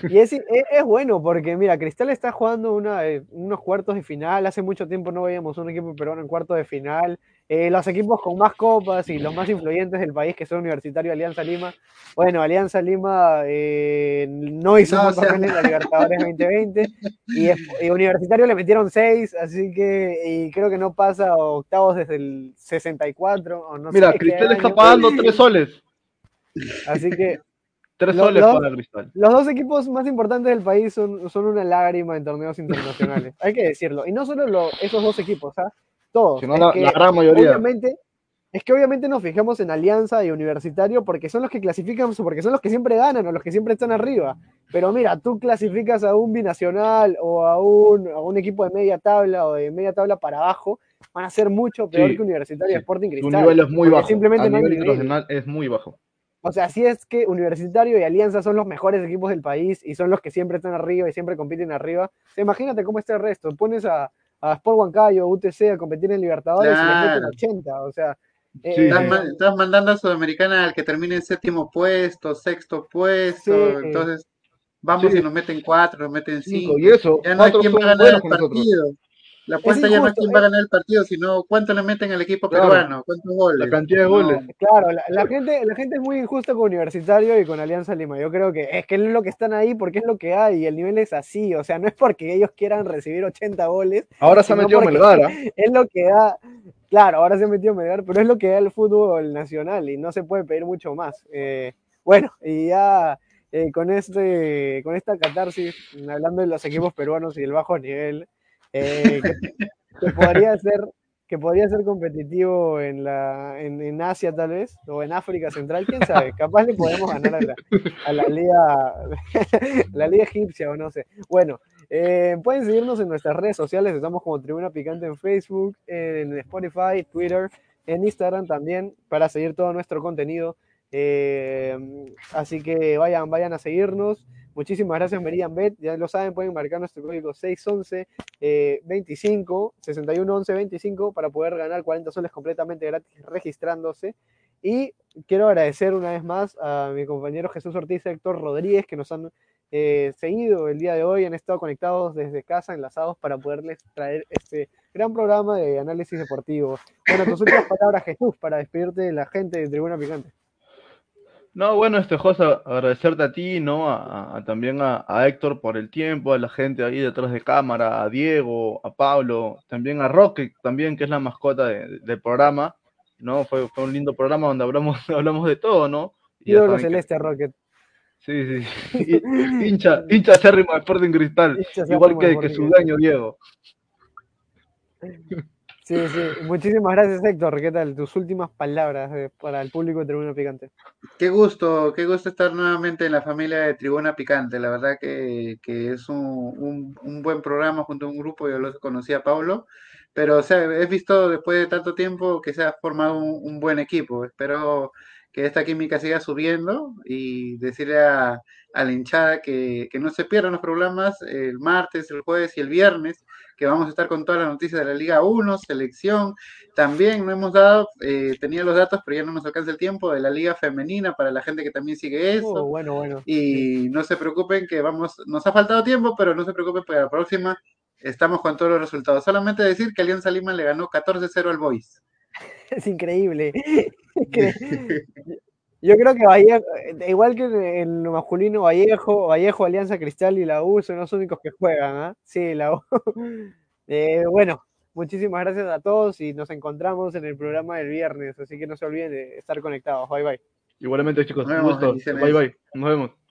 Y es, es, es bueno porque, mira, Cristal está jugando una, eh, unos cuartos de final. Hace mucho tiempo no veíamos un equipo peruano en cuartos de final. Eh, los equipos con más copas y los más influyentes del país, que son Universitario Alianza Lima. Bueno, Alianza Lima eh, no hizo No, un sea- papel en la Libertadores 2020 y, Universitario le metieron 6, así que y creo que no pasa a octavos desde el 64 o no Mira, sé Cristal está pagando tres soles. Así que Tres Lo- soles para Cristal. los dos equipos más importantes del país son, son una lágrima en torneos internacionales. Hay que decirlo. Y no solo lo- esos dos equipos, ¿ah? Todos. Sino la- la gran mayoría. Obviamente, es que obviamente nos fijamos en Alianza y Universitario porque son los que clasifican, porque son los que siempre ganan o los que siempre están arriba. Pero mira, tú clasificas a un binacional o a un, a un equipo de media tabla o de media tabla para abajo, van a ser mucho peor Sí, que Universitario y sí. Sporting Cristal. nivel es muy bajo. Simplemente A no nivel. internacional es muy bajo. O sea, si es que Universitario y Alianza son los mejores equipos del país y son los que siempre están arriba y siempre compiten arriba. O sea, imagínate cómo está el resto. Pones a, a Sport Huancayo, UTC a competir en Libertadores y les meten Claro. 80. O sea, eh, Sí, Estás, mandando a Sudamericana al que termine en séptimo puesto, sexto puesto. Sí. Entonces, vamos Sí. y nos meten cuatro, nos meten Cinco. cinco. Y eso, Ya no hay quién va a ganar el nosotros. La apuesta ya no es quién va a ganar el partido, sino cuánto le meten al equipo Claro. peruano, cuántos goles. La cantidad de No, goles. claro, la, la gente, la gente es muy injusta con Universitario y con Alianza Lima. Yo creo que es que es lo que están ahí porque es lo que hay y el nivel es así. O sea, no es porque ellos quieran recibir 80 goles, Ahora se ha metido Melgar. ¿ah? es lo que da. Claro, ahora se metió Melgar, pero es lo que da el fútbol nacional y no se puede pedir mucho más. Eh, bueno, y ya eh, con, este, con esta catarsis, hablando de los equipos peruanos y el bajo nivel, eh, que, podría ser que podría ser competitivo en, la, en, Asia tal vez, o en África Central, quién sabe, capaz le podemos ganar a la, a la liga, la liga egipcia o no sé. Bueno, eh, pueden seguirnos en nuestras redes sociales, estamos como Tribuna Picante en Facebook, en Spotify, Twitter, en Instagram también, para seguir todo nuestro contenido. Eh, así que vayan, vayan a seguirnos. Muchísimas gracias Meridian Bet, ya lo saben, pueden marcar nuestro código 611 25 6111 25 para poder ganar 40 soles completamente gratis registrándose. Y quiero agradecer una vez más a mi compañero Jesús Ortiz y Héctor Rodríguez que nos han eh, seguido el día de hoy, han estado conectados desde casa, enlazados para poderles traer este gran programa de análisis deportivo. Bueno, tus últimas palabras, Jesús, para despedirte de la gente de Tribuna Picante. No, bueno, este José, agradecerte a ti, ¿no? A, también a, Héctor por el tiempo, a la gente ahí detrás de cámara, a Diego, a Pablo, también a Roque, también, que es la mascota del programa, ¿no? Fue, fue un lindo programa donde hablamos, hablamos de todo, ¿no? Y celeste, Rocket. Sí, sí. hincha, hincha acérrimo de Sporting Cristal, igual que, que su dueño Diego. Sí, sí. Muchísimas gracias, Héctor. ¿Qué tal? Tus últimas palabras eh, para el público de Tribuna Picante. Qué gusto, qué gusto estar nuevamente en la familia de Tribuna Picante. La verdad que, es un, buen programa junto a un grupo. Yo lo conocí a Pablo, pero o sea, he visto después de tanto tiempo que se ha formado un, buen equipo. Espero que esta química siga subiendo y decirle a, la hinchada que, que no se pierdan los programas el martes, el jueves y el viernes que vamos a estar con todas las noticias de la Liga 1, selección. También no hemos dado, eh, tenía los datos, pero ya no nos alcanza el tiempo, de la Liga Femenina para la gente que también sigue eso. Oh, bueno, bueno. Y no se preocupen que vamos, nos ha faltado tiempo, pero no se preocupen para la próxima estamos con todos los resultados. Solamente decir que Alianza Lima le ganó 14-0 al Boys. Es increíble. Yo creo que Vallejo, eh, igual que en lo masculino, Vallejo, Vallejo, Alianza Cristal y la U son los únicos que juegan, ¿ah? Sí, la U. Eh, bueno, muchísimas gracias a todos y nos encontramos en el programa del viernes, así que no se olviden de estar conectados. Bye bye. Igualmente, chicos, un gusto. Bye bye. Nos vemos.